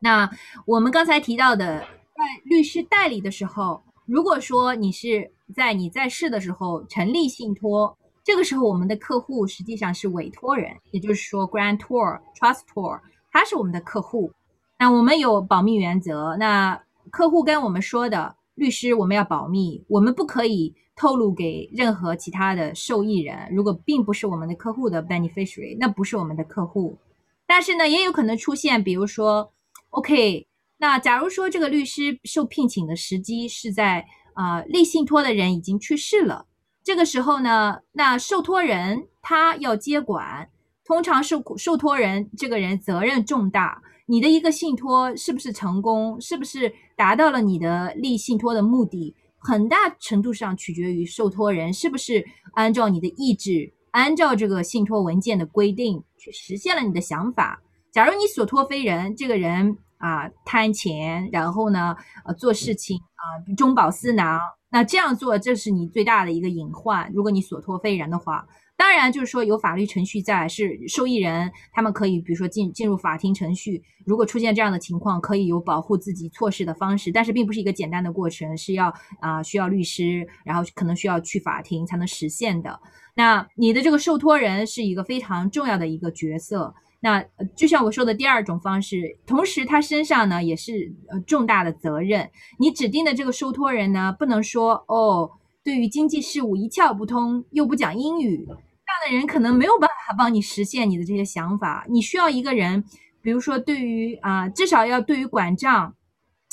那我们刚才提到的，在律师代理的时候，如果说你是在你在世的时候成立信托，这个时候我们的客户实际上是委托人，也就是说 grantor、trustor，他是我们的客户。那我们有保密原则，那客户跟我们说的。律师我们要保密，我们不可以透露给任何其他的受益人。如果并不是我们的客户的 beneficiary，那不是我们的客户。但是呢，也有可能出现，比如说，OK，那假如说这个律师受聘请的时机是在啊、立信托的人已经去世了，这个时候呢，那受托人他要接管，通常受受托人这个人责任重大。你的一个信托是不是成功，是不是达到了你的立信托的目的，很大程度上取决于受托人是不是按照你的意志，按照这个信托文件的规定去实现了你的想法。假如你所托非人，这个人啊贪钱，然后呢呃做事情啊中饱私囊，那这样做这是你最大的一个隐患。如果你所托非人的话。当然，就是说有法律程序在，是受益人，他们可以比如说进进入法庭程序。如果出现这样的情况，可以有保护自己措施的方式，但是并不是一个简单的过程，是要啊、需要律师，然后可能需要去法庭才能实现的。那你的这个受托人是一个非常重要的一个角色。那就像我说的第二种方式，同时他身上呢也是呃重大的责任。你指定的这个受托人呢，不能说哦，对于经济事务一窍不通，又不讲英语。的人可能没有办法帮你实现你的这些想法，你需要一个人，比如说对于啊、至少要对于管账，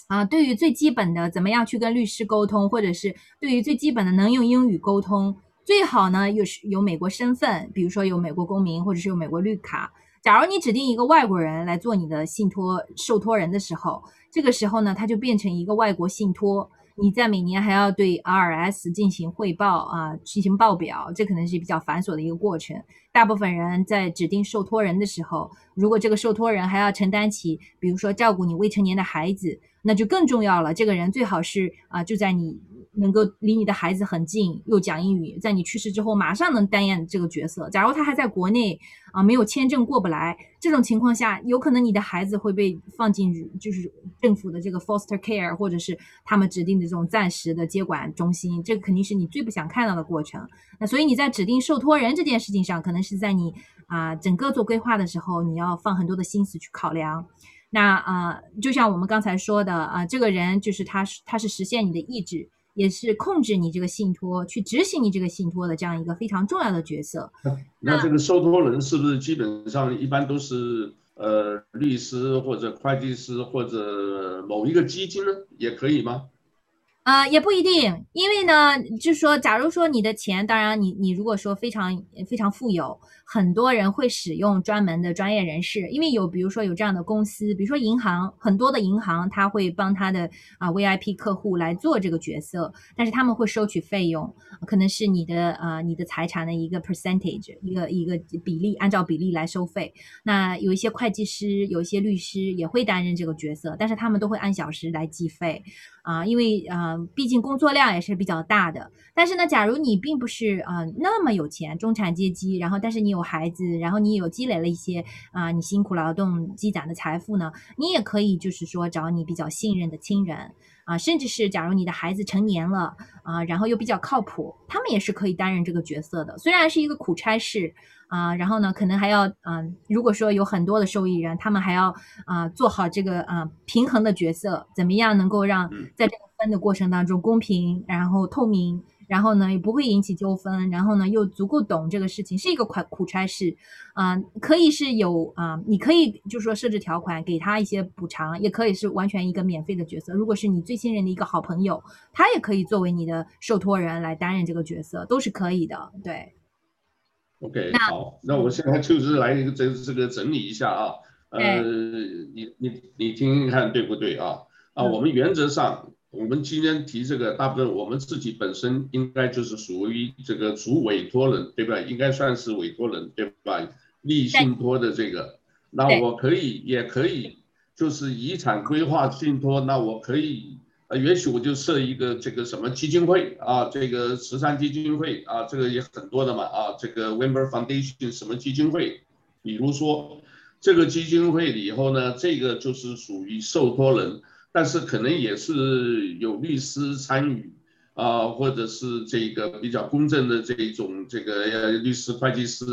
啊、对于最基本的怎么样去跟律师沟通，或者是对于最基本的能用英语沟通，最好呢又是有美国身份，比如说有美国公民或者是有美国绿卡。假如你指定一个外国人来做你的信托受托人的时候，这个时候呢，他就变成一个外国信托。你在每年还要对 RS 进行汇报啊，进行报表，这可能是比较繁琐的一个过程。大部分人在指定受托人的时候，如果这个受托人还要承担起，比如说照顾你未成年的孩子，那就更重要了。这个人最好是啊，就在你。能够离你的孩子很近，又讲英语，在你去世之后马上能担任这个角色。假如他还在国内啊，没有签证过不来，这种情况下，有可能你的孩子会被放进就是政府的这个 foster care，或者是他们指定的这种暂时的接管中心，这肯定是你最不想看到的过程。那所以你在指定受托人这件事情上，可能是在你啊整个做规划的时候，你要放很多的心思去考量。那啊，就像我们刚才说的啊，这个人就是他，他是实现你的意志。也是控制你这个信托，去执行你这个信托的这样一个非常重要的角色。那这个受托人是不是基本上一般都是呃律师或者会计师或者某一个基金呢？也可以吗？啊、呃，也不一定，因为呢，就是说，假如说你的钱，当然你你如果说非常非常富有，很多人会使用专门的专业人士，因为有比如说有这样的公司，比如说银行，很多的银行他会帮他的啊、VIP 客户来做这个角色，但是他们会收取费用，可能是你的啊、呃、你的财产的一个 percentage，一个一个比例，按照比例来收费。那有一些会计师，有一些律师也会担任这个角色，但是他们都会按小时来计费。啊，因为啊，毕竟工作量也是比较大的。但是呢，假如你并不是啊那么有钱，中产阶级，然后但是你有孩子，然后你有积累了一些啊你辛苦劳动积攒的财富呢，你也可以就是说找你比较信任的亲人啊，甚至是假如你的孩子成年了啊，然后又比较靠谱，他们也是可以担任这个角色的。虽然是一个苦差事。啊，然后呢，可能还要，嗯、啊，如果说有很多的受益人，他们还要啊做好这个啊平衡的角色，怎么样能够让在这个分的过程当中公平，然后透明，然后呢也不会引起纠纷，然后呢又足够懂这个事情，是一个苦苦差事，啊，可以是有啊，你可以就是说设置条款给他一些补偿，也可以是完全一个免费的角色。如果是你最信任的一个好朋友，他也可以作为你的受托人来担任这个角色，都是可以的，对。OK，好，那我现在就是来一个这这个整理一下啊，呃，你你你听听看对不对啊？啊，我们原则上，我们今天提这个，大部分我们自己本身应该就是属于这个主委托人，对吧？应该算是委托人，对吧？立信托的这个，那我可以也可以就是遗产规划信托，那我可以。啊，也许我就设一个这个什么基金会啊，这个慈善基金会啊，这个也很多的嘛啊，这个 Wimber Foundation 什么基金会，比如说这个基金会以后呢，这个就是属于受托人，但是可能也是有律师参与啊，或者是这个比较公正的这一种这个律师会计师，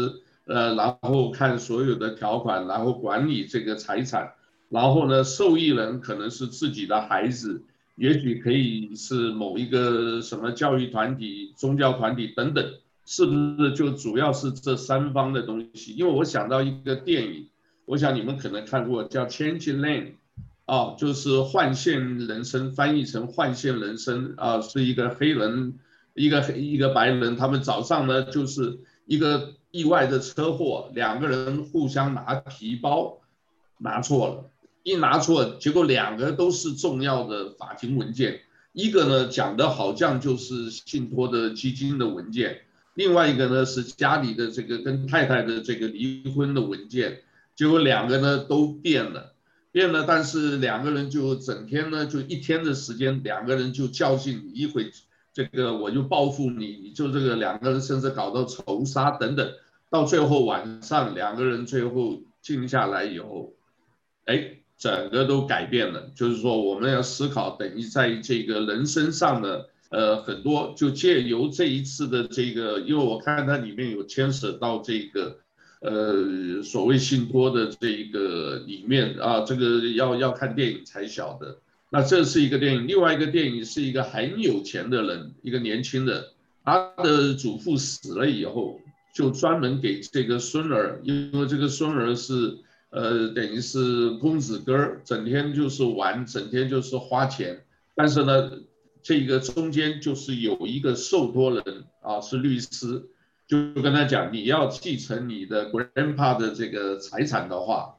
呃，然后看所有的条款，然后管理这个财产，然后呢，受益人可能是自己的孩子。也许可以是某一个什么教育团体、宗教团体等等，是不是就主要是这三方的东西？因为我想到一个电影，我想你们可能看过，叫《Change Lane》，啊，就是换线人生，翻译成换线人生啊，是一个黑人，一个黑一个白人，他们早上呢就是一个意外的车祸，两个人互相拿皮包，拿错了。一拿错，结果两个都是重要的法庭文件，一个呢讲的好像就是信托的基金的文件，另外一个呢是家里的这个跟太太的这个离婚的文件，结果两个呢都变了，变了，但是两个人就整天呢就一天的时间，两个人就较劲，一会这个我就报复你，你就这个两个人甚至搞到仇杀等等，到最后晚上两个人最后静下来以后，哎。整个都改变了，就是说我们要思考，等于在这个人身上呢，呃，很多就借由这一次的这个，因为我看它里面有牵扯到这个，呃，所谓信托的这一个里面啊，这个要要看电影才晓得。那这是一个电影，另外一个电影是一个很有钱的人，一个年轻人，他的祖父死了以后，就专门给这个孙儿，因为这个孙儿是。呃，等于是公子哥儿，整天就是玩，整天就是花钱。但是呢，这个中间就是有一个受托人啊，是律师，就跟他讲，你要继承你的 grandpa 的这个财产的话，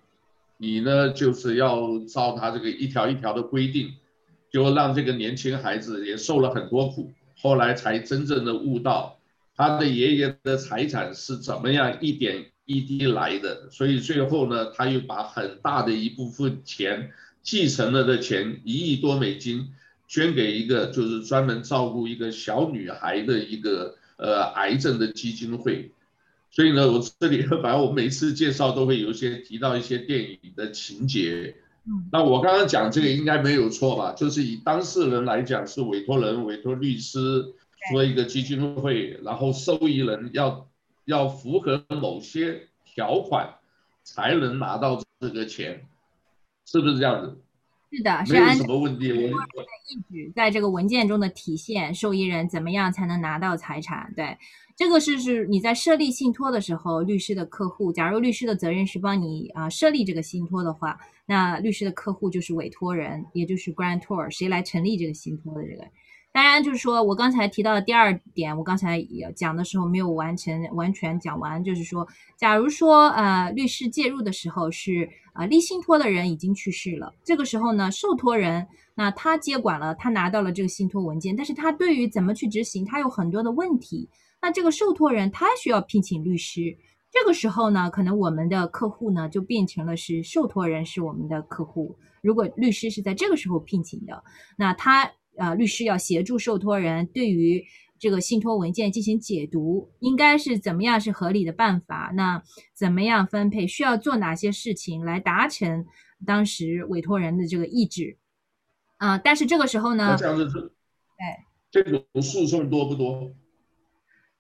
你呢就是要照他这个一条一条的规定，就让这个年轻孩子也受了很多苦，后来才真正的悟到他的爷爷的财产是怎么样一点。一滴来的，所以最后呢，他又把很大的一部分钱继承了的钱，一亿多美金，捐给一个就是专门照顾一个小女孩的一个呃癌症的基金会。所以呢，我这里 反正我每次介绍都会有一些提到一些电影的情节。那我刚刚讲这个应该没有错吧？就是以当事人来讲是委托人委托律师说一个基金会，然后受益人要。要符合某些条款才能拿到这个钱，是不是这样子？是的，是没有什么问题。我意旨在这个文件中的体现，受益人怎么样才能拿到财产？对，这个是是你在设立信托的时候，律师的客户，假如律师的责任是帮你啊设立这个信托的话，那律师的客户就是委托人，也就是 grantor，谁来成立这个信托的这个。当然，就是说我刚才提到的第二点，我刚才也讲的时候没有完成完全讲完，就是说，假如说呃律师介入的时候是啊、呃、立信托的人已经去世了，这个时候呢，受托人那他接管了，他拿到了这个信托文件，但是他对于怎么去执行，他有很多的问题，那这个受托人他需要聘请律师，这个时候呢，可能我们的客户呢就变成了是受托人是我们的客户，如果律师是在这个时候聘请的，那他。啊，律师要协助受托人对于这个信托文件进行解读，应该是怎么样是合理的办法？那怎么样分配？需要做哪些事情来达成当时委托人的这个意志？啊，但是这个时候呢？这样子是，对，这种诉讼多不多？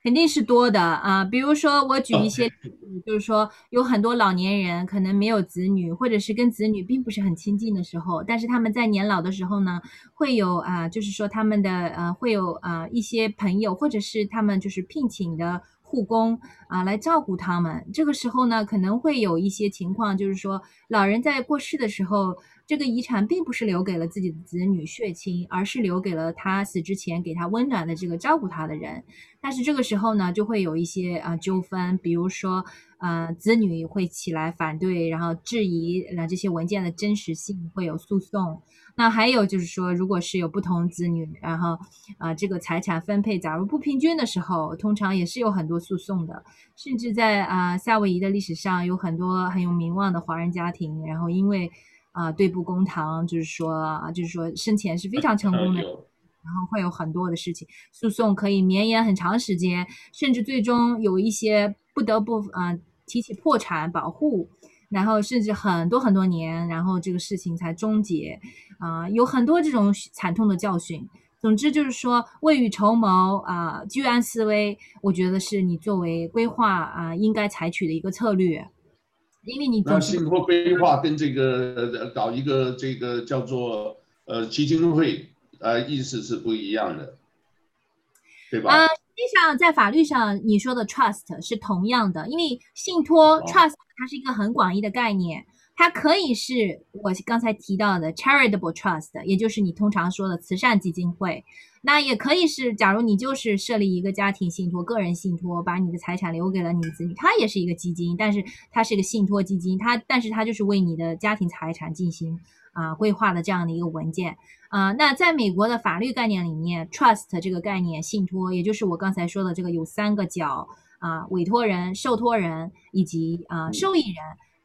肯定是多的啊，比如说我举一些例子，就是说有很多老年人可能没有子女，或者是跟子女并不是很亲近的时候，但是他们在年老的时候呢，会有啊，就是说他们的呃会有啊一些朋友，或者是他们就是聘请的护工啊来照顾他们。这个时候呢，可能会有一些情况，就是说老人在过世的时候。这个遗产并不是留给了自己的子女血亲，而是留给了他死之前给他温暖的这个照顾他的人。但是这个时候呢，就会有一些啊纠纷，比如说，呃，子女会起来反对，然后质疑那这些文件的真实性，会有诉讼。那还有就是说，如果是有不同子女，然后啊这个财产分配假如不平均的时候，通常也是有很多诉讼的。甚至在啊夏威夷的历史上，有很多很有名望的华人家庭，然后因为。啊，对簿公堂，就是说，就是说生前是非常成功的，然后会有很多的事情，诉讼可以绵延很长时间，甚至最终有一些不得不啊提起破产保护，然后甚至很多很多年，然后这个事情才终结，啊，有很多这种惨痛的教训。总之就是说，未雨绸缪啊，居安思危，我觉得是你作为规划啊应该采取的一个策略。因为你那信托规划跟这个搞一个这个叫做呃基金会呃意思是不一样的，对吧？呃，实际上在法律上你说的 trust 是同样的，因为信托 trust 它是一个很广义的概念。它可以是我刚才提到的 charitable trust，也就是你通常说的慈善基金会。那也可以是，假如你就是设立一个家庭信托、个人信托，把你的财产留给了你的子女，它也是一个基金，但是它是一个信托基金，它但是它就是为你的家庭财产进行啊、规划的这样的一个文件啊、那在美国的法律概念里面，trust 这个概念，信托，也就是我刚才说的这个有三个角啊、委托人、受托人以及啊、受益人。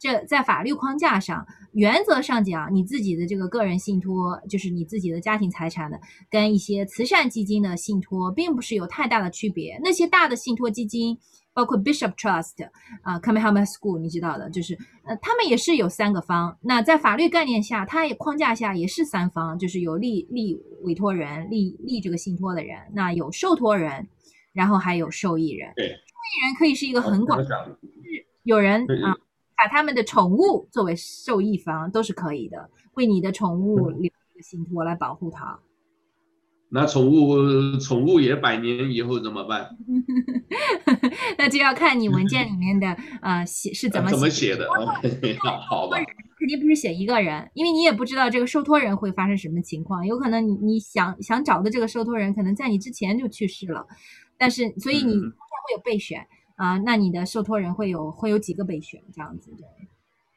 这在法律框架上，原则上讲，你自己的这个个人信托，就是你自己的家庭财产的，跟一些慈善基金的信托，并不是有太大的区别。那些大的信托基金，包括 Bishop Trust 啊，Kamehameha School，你知道的，就是呃，他们也是有三个方。那在法律概念下，它也框架下也是三方，就是有立立委托人，立立这个信托的人，那有受托人，然后还有受益人。对，受益人可以是一个很广，是有人啊。把他们的宠物作为受益方都是可以的，为你的宠物留一个信托来保护它。那宠物宠物也百年以后怎么办？那就要看你文件里面的呃写是怎么怎么写的。好吧，肯定不是写一个人，因为你也不知道这个受托人会发生什么情况，有可能你你想想找的这个受托人可能在你之前就去世了，但是所以你会有备选。嗯啊，那你的受托人会有会有几个备选这样子的，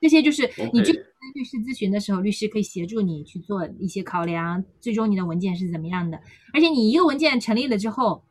这些就是你去跟律师咨询的时候，律师可以协助你去做一些考量，最终你的文件是怎么样的，而且你一个文件成立了之后。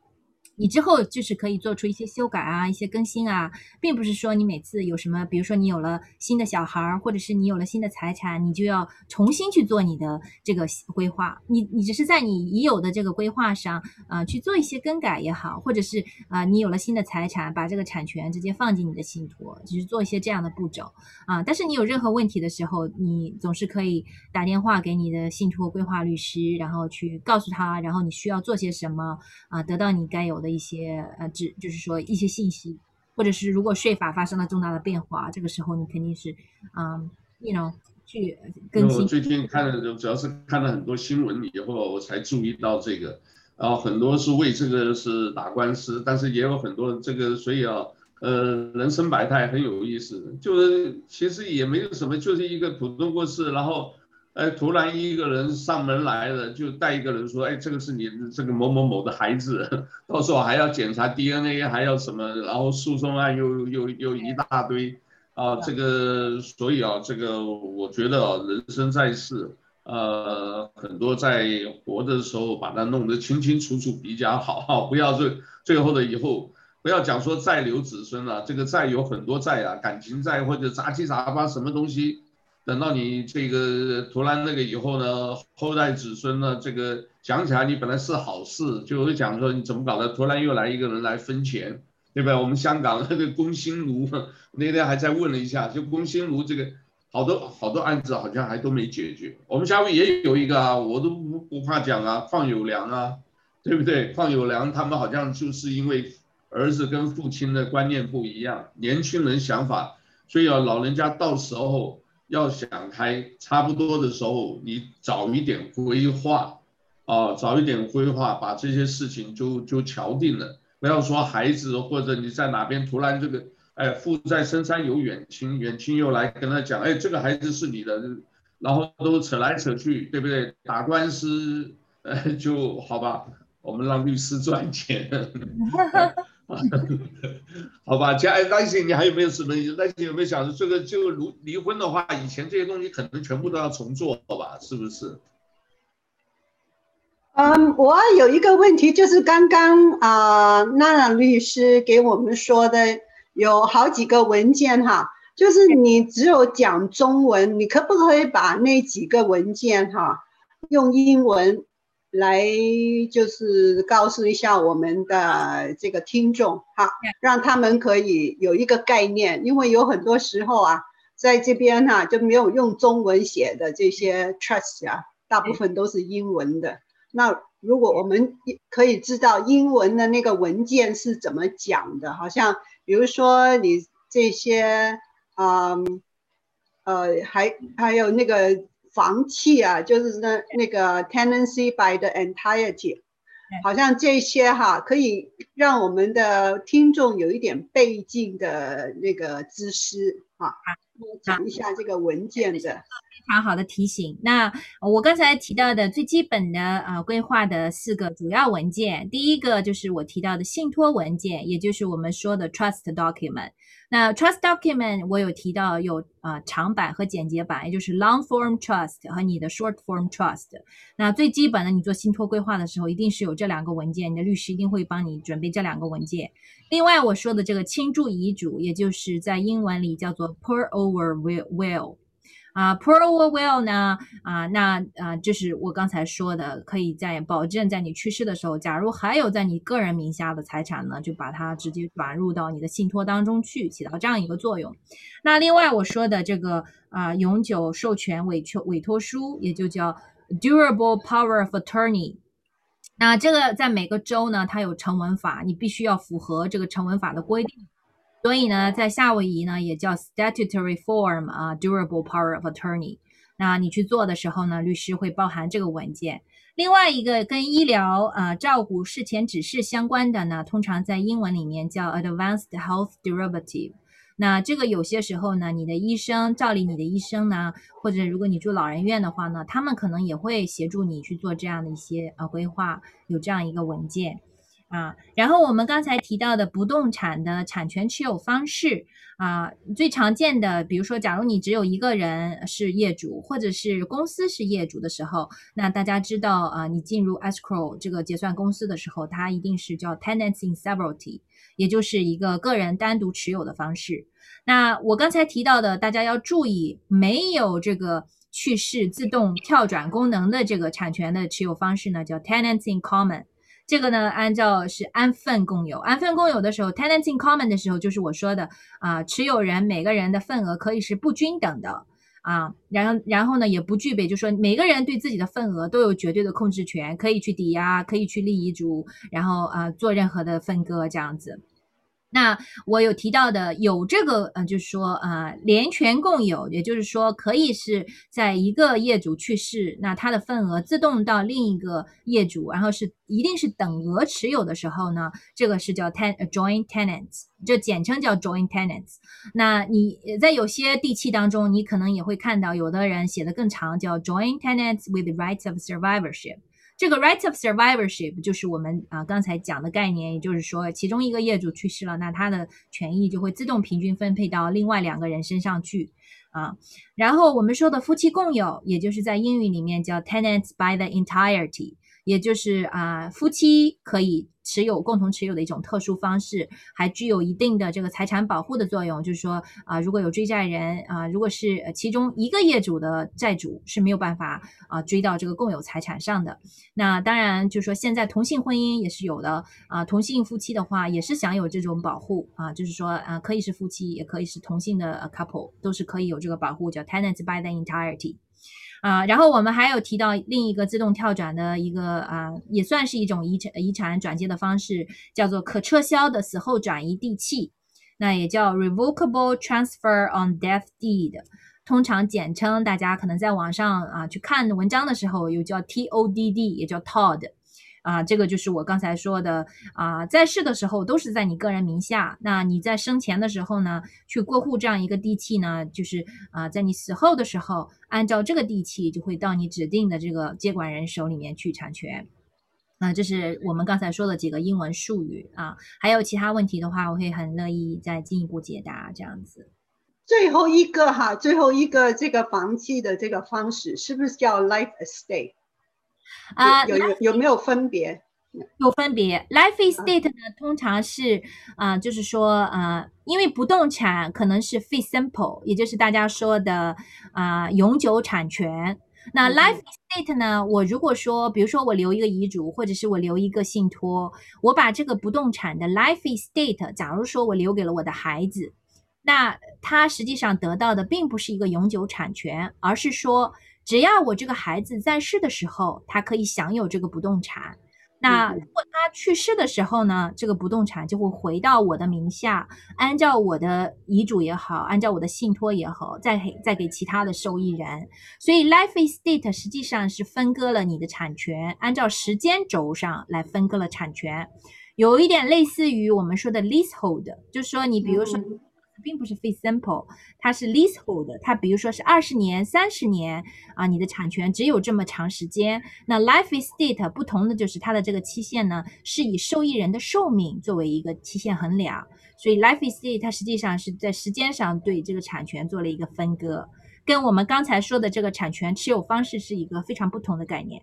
你之后就是可以做出一些修改啊，一些更新啊，并不是说你每次有什么，比如说你有了新的小孩儿，或者是你有了新的财产，你就要重新去做你的这个规划。你你只是在你已有的这个规划上，啊、去做一些更改也好，或者是啊、你有了新的财产，把这个产权直接放进你的信托，就是做一些这样的步骤啊。但是你有任何问题的时候，你总是可以打电话给你的信托规划律师，然后去告诉他，然后你需要做些什么啊，得到你该有的。一些呃，只就是说一些信息，或者是如果税法发生了重大的变化，这个时候你肯定是嗯，you know 去更新。我最近看了，主要是看了很多新闻以后，我才注意到这个，然后很多是为这个是打官司，但是也有很多这个，所以啊，呃，人生百态很有意思，就是其实也没有什么，就是一个普通过世，然后。哎，突然一个人上门来了，就带一个人说：“哎，这个是你这个某某某的孩子，到时候还要检查 DNA，还要什么，然后诉讼案又又又一大堆啊，这个所以啊，这个我觉得啊，人生在世，呃，很多在活的时候把它弄得清清楚楚比较好，不要最最后的以后不要讲说再留子孙了，这个债有很多债啊，感情债或者杂七杂八什么东西。”等到你这个突然那个以后呢，后代子孙呢，这个讲起来你本来是好事，就会讲说你怎么搞的，突然又来一个人来分钱，对不对？我们香港那个工兴炉那天还在问了一下，就工兴炉这个好多好多案子好像还都没解决。我们下面也有一个啊，我都不不怕讲啊，邝友良啊，对不对？邝友良他们好像就是因为儿子跟父亲的观念不一样，年轻人想法，所以啊，老人家到时候。要想开，差不多的时候，你早一点规划，啊，早一点规划，把这些事情就就敲定了。不要说孩子或者你在哪边突然这个，哎，富在深山有远亲，远亲又来跟他讲，哎，这个孩子是你的，然后都扯来扯去，对不对？打官司，呃，就好吧，我们让律师赚钱。好吧，加担心你还有没有什么？担心有没有想这个就如离婚的话，以前这些东西可能全部都要重做好吧？是不是？嗯，我有一个问题，就是刚刚啊，娜、娜律师给我们说的有好几个文件哈，就是你只有讲中文，你可不可以把那几个文件哈用英文？来就是告诉一下我们的这个听众哈，让他们可以有一个概念，因为有很多时候啊，在这边哈就没有用中文写的这些 trust 啊，大部分都是英文的。那如果我们可以知道英文的那个文件是怎么讲的，好像比如说你这些，嗯，呃，还还有那个。房契啊，就是那那个 tenancy by the entirety，好像这些哈可以让我们的听众有一点背景的那个知识啊，讲一下这个文件的。非常好的提醒。那我刚才提到的最基本的啊规划的四个主要文件，第一个就是我提到的信托文件，也就是我们说的 trust document。那 trust document 我有提到有啊、呃、长版和简洁版，也就是 long form trust 和你的 short form trust。那最基本的，你做信托规划的时候，一定是有这两个文件，你的律师一定会帮你准备这两个文件。另外我说的这个倾注遗嘱，也就是在英文里叫做 pour over will。啊，pro will 呢？啊，那啊，就是我刚才说的，可以在保证在你去世的时候，假如还有在你个人名下的财产呢，就把它直接转入到你的信托当中去，起到这样一个作用。那另外我说的这个啊，永久授权委托委托书，也就叫 durable power of attorney。那这个在每个州呢，它有成文法，你必须要符合这个成文法的规定。所以呢，在夏威夷呢，也叫 statutory form 啊，durable power of attorney。那你去做的时候呢，律师会包含这个文件。另外一个跟医疗啊照顾事前指示相关的呢，通常在英文里面叫 advanced health derivative。那这个有些时候呢，你的医生照理你的医生呢，或者如果你住老人院的话呢，他们可能也会协助你去做这样的一些呃规划，有这样一个文件。啊，然后我们刚才提到的不动产的产权持有方式啊，最常见的，比如说，假如你只有一个人是业主，或者是公司是业主的时候，那大家知道啊，你进入 escrow 这个结算公司的时候，它一定是叫 tenants in severalty，也就是一个个人单独持有的方式。那我刚才提到的，大家要注意，没有这个去世自动跳转功能的这个产权的持有方式呢，叫 tenants in common。这个呢，按照是按份共有。按份共有的时候，tenants in common 的时候，就是我说的啊，持有人每个人的份额可以是不均等的啊，然后然后呢，也不具备，就说每个人对自己的份额都有绝对的控制权，可以去抵押，可以去立遗嘱，然后啊做任何的分割这样子。那我有提到的有这个，呃，就是说，呃，联权共有，也就是说，可以是在一个业主去世，那他的份额自动到另一个业主，然后是一定是等额持有的时候呢，这个是叫 ten joint tenants，就简称叫 joint tenants。那你在有些地契当中，你可能也会看到有的人写的更长，叫 joint tenants with rights of survivorship。这个 right of survivorship 就是我们啊刚才讲的概念，也就是说，其中一个业主去世了，那他的权益就会自动平均分配到另外两个人身上去啊。然后我们说的夫妻共有，也就是在英语里面叫 tenants by the entirety，也就是啊夫妻可以。持有共同持有的一种特殊方式，还具有一定的这个财产保护的作用。就是说啊，如果有追债人啊，如果是其中一个业主的债主是没有办法啊追到这个共有财产上的。那当然，就是说现在同性婚姻也是有的啊，同性夫妻的话也是享有这种保护啊，就是说啊，可以是夫妻，也可以是同性的 couple，都是可以有这个保护，叫 tenants by the entirety。啊，然后我们还有提到另一个自动跳转的一个啊，也算是一种遗产遗产转接的方式，叫做可撤销的死后转移地契，那也叫 revocable transfer on death deed，通常简称，大家可能在网上啊去看文章的时候，又叫 TODD，也叫 TOD。啊，这个就是我刚才说的啊，在世的时候都是在你个人名下，那你在生前的时候呢，去过户这样一个地契呢，就是啊，在你死后的时候，按照这个地契就会到你指定的这个接管人手里面去产权。啊，这是我们刚才说的几个英文术语啊，还有其他问题的话，我会很乐意再进一步解答这样子。最后一个哈，最后一个这个房契的这个方式是不是叫 life estate？啊，有有有没有分别？有分别。Life estate 呢，通常是啊、呃，就是说啊、呃，因为不动产可能是 fee simple，也就是大家说的啊、呃，永久产权。那 life estate 呢，嗯、我如果说，比如说我留一个遗嘱，或者是我留一个信托，我把这个不动产的 life estate，假如说我留给了我的孩子，那他实际上得到的并不是一个永久产权，而是说。只要我这个孩子在世的时候，他可以享有这个不动产，那如果他去世的时候呢，这个不动产就会回到我的名下，按照我的遗嘱也好，按照我的信托也好，再给再给其他的受益人。所以 life estate 实际上是分割了你的产权，按照时间轴上来分割了产权，有一点类似于我们说的 leasehold，就是说你比如说。嗯并不是 fee simple，它是 leasehold，它比如说是二十年、三十年啊，你的产权只有这么长时间。那 life estate 不同的就是它的这个期限呢，是以受益人的寿命作为一个期限衡量，所以 life estate 它实际上是在时间上对这个产权做了一个分割，跟我们刚才说的这个产权持有方式是一个非常不同的概念。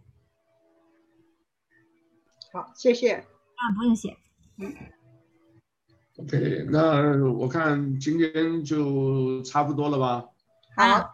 好，谢谢。啊，不用谢。嗯。OK，那我看今天就差不多了吧？好，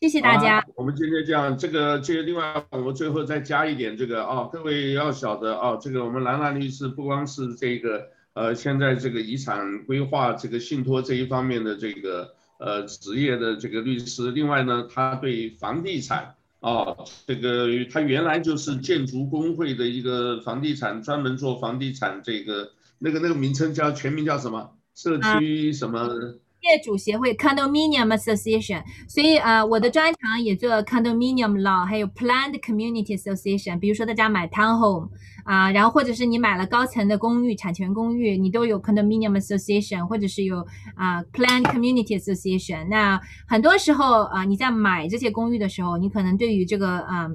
谢谢大家。我们今天这样，这个这个另外，我们最后再加一点这个啊、哦，各位要晓得啊、哦，这个我们兰兰律师不光是这个呃，现在这个遗产规划这个信托这一方面的这个呃职业的这个律师，另外呢，他对房地产啊、哦，这个他原来就是建筑工会的一个房地产，专门做房地产这个。那个那个名称叫全名叫什么？社区什么？啊、业主协会 （Condominium Association）。所以啊、呃，我的专长也做 Condominium Law，还有 Planned Community Association。比如说大家买 Townhome 啊、呃，然后或者是你买了高层的公寓、产权公寓，你都有 Condominium Association，或者是有啊、呃、Planned Community Association。那很多时候啊、呃，你在买这些公寓的时候，你可能对于这个啊。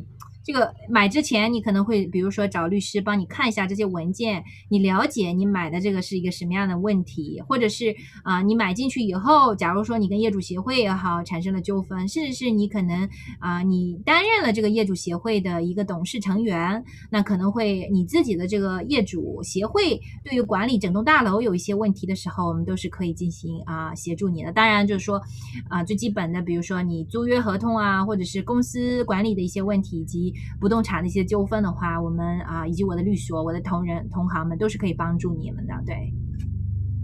这个买之前，你可能会比如说找律师帮你看一下这些文件，你了解你买的这个是一个什么样的问题，或者是啊、你买进去以后，假如说你跟业主协会也好产生了纠纷，甚至是你可能啊、你担任了这个业主协会的一个董事成员，那可能会你自己的这个业主协会对于管理整栋大楼有一些问题的时候，我们都是可以进行啊、协助你的。当然就是说啊、最基本的，比如说你租约合同啊，或者是公司管理的一些问题以及。不动产的一些纠纷的话，我们啊，以及我的律所、我的同仁、同行们都是可以帮助你们的，对。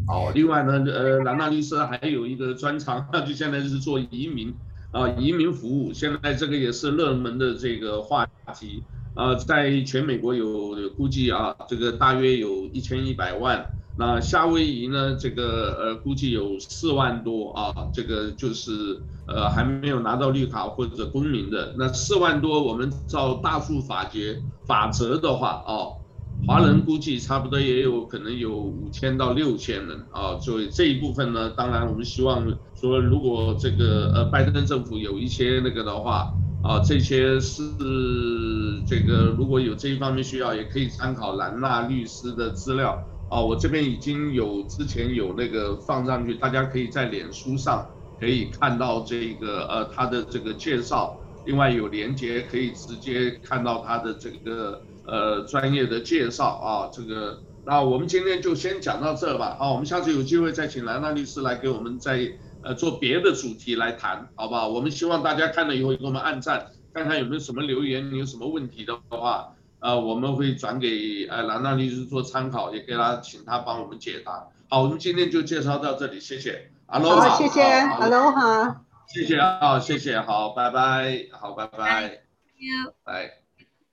哦，另外呢，呃，兰娜律师还有一个专长，就现在就是做移民啊，移民服务，现在这个也是热门的这个话题啊，在全美国，有估计啊，这个大约有一千一百万。那夏威夷呢？这个呃，估计有四万多啊，这个就是呃还没有拿到绿卡或者公民的。那四万多，我们照大数法则法则的话哦，华人估计差不多也有可能有五千到六千人啊。所以这一部分呢，当然我们希望说，如果这个呃拜登政府有一些那个的话啊，这些是这个如果有这一方面需要，也可以参考兰纳律师的资料。哦，我这边已经有之前有那个放上去，大家可以在脸书上可以看到这个呃他的这个介绍，另外有连接可以直接看到他的这个呃专业的介绍啊，这个那我们今天就先讲到这吧，好，我们下次有机会再请兰娜律师来给我们再呃做别的主题来谈，好不好？我们希望大家看了以后给我们按赞，看看有没有什么留言，你有什么问题的话。呃，我们会转给呃兰兰律师做参考，也给他请他帮我们解答。好，我们今天就介绍到这里，谢谢。Hello，好，谢谢。hello，好。谢谢啊，谢谢，好，拜拜，好，拜拜。Thank you。拜。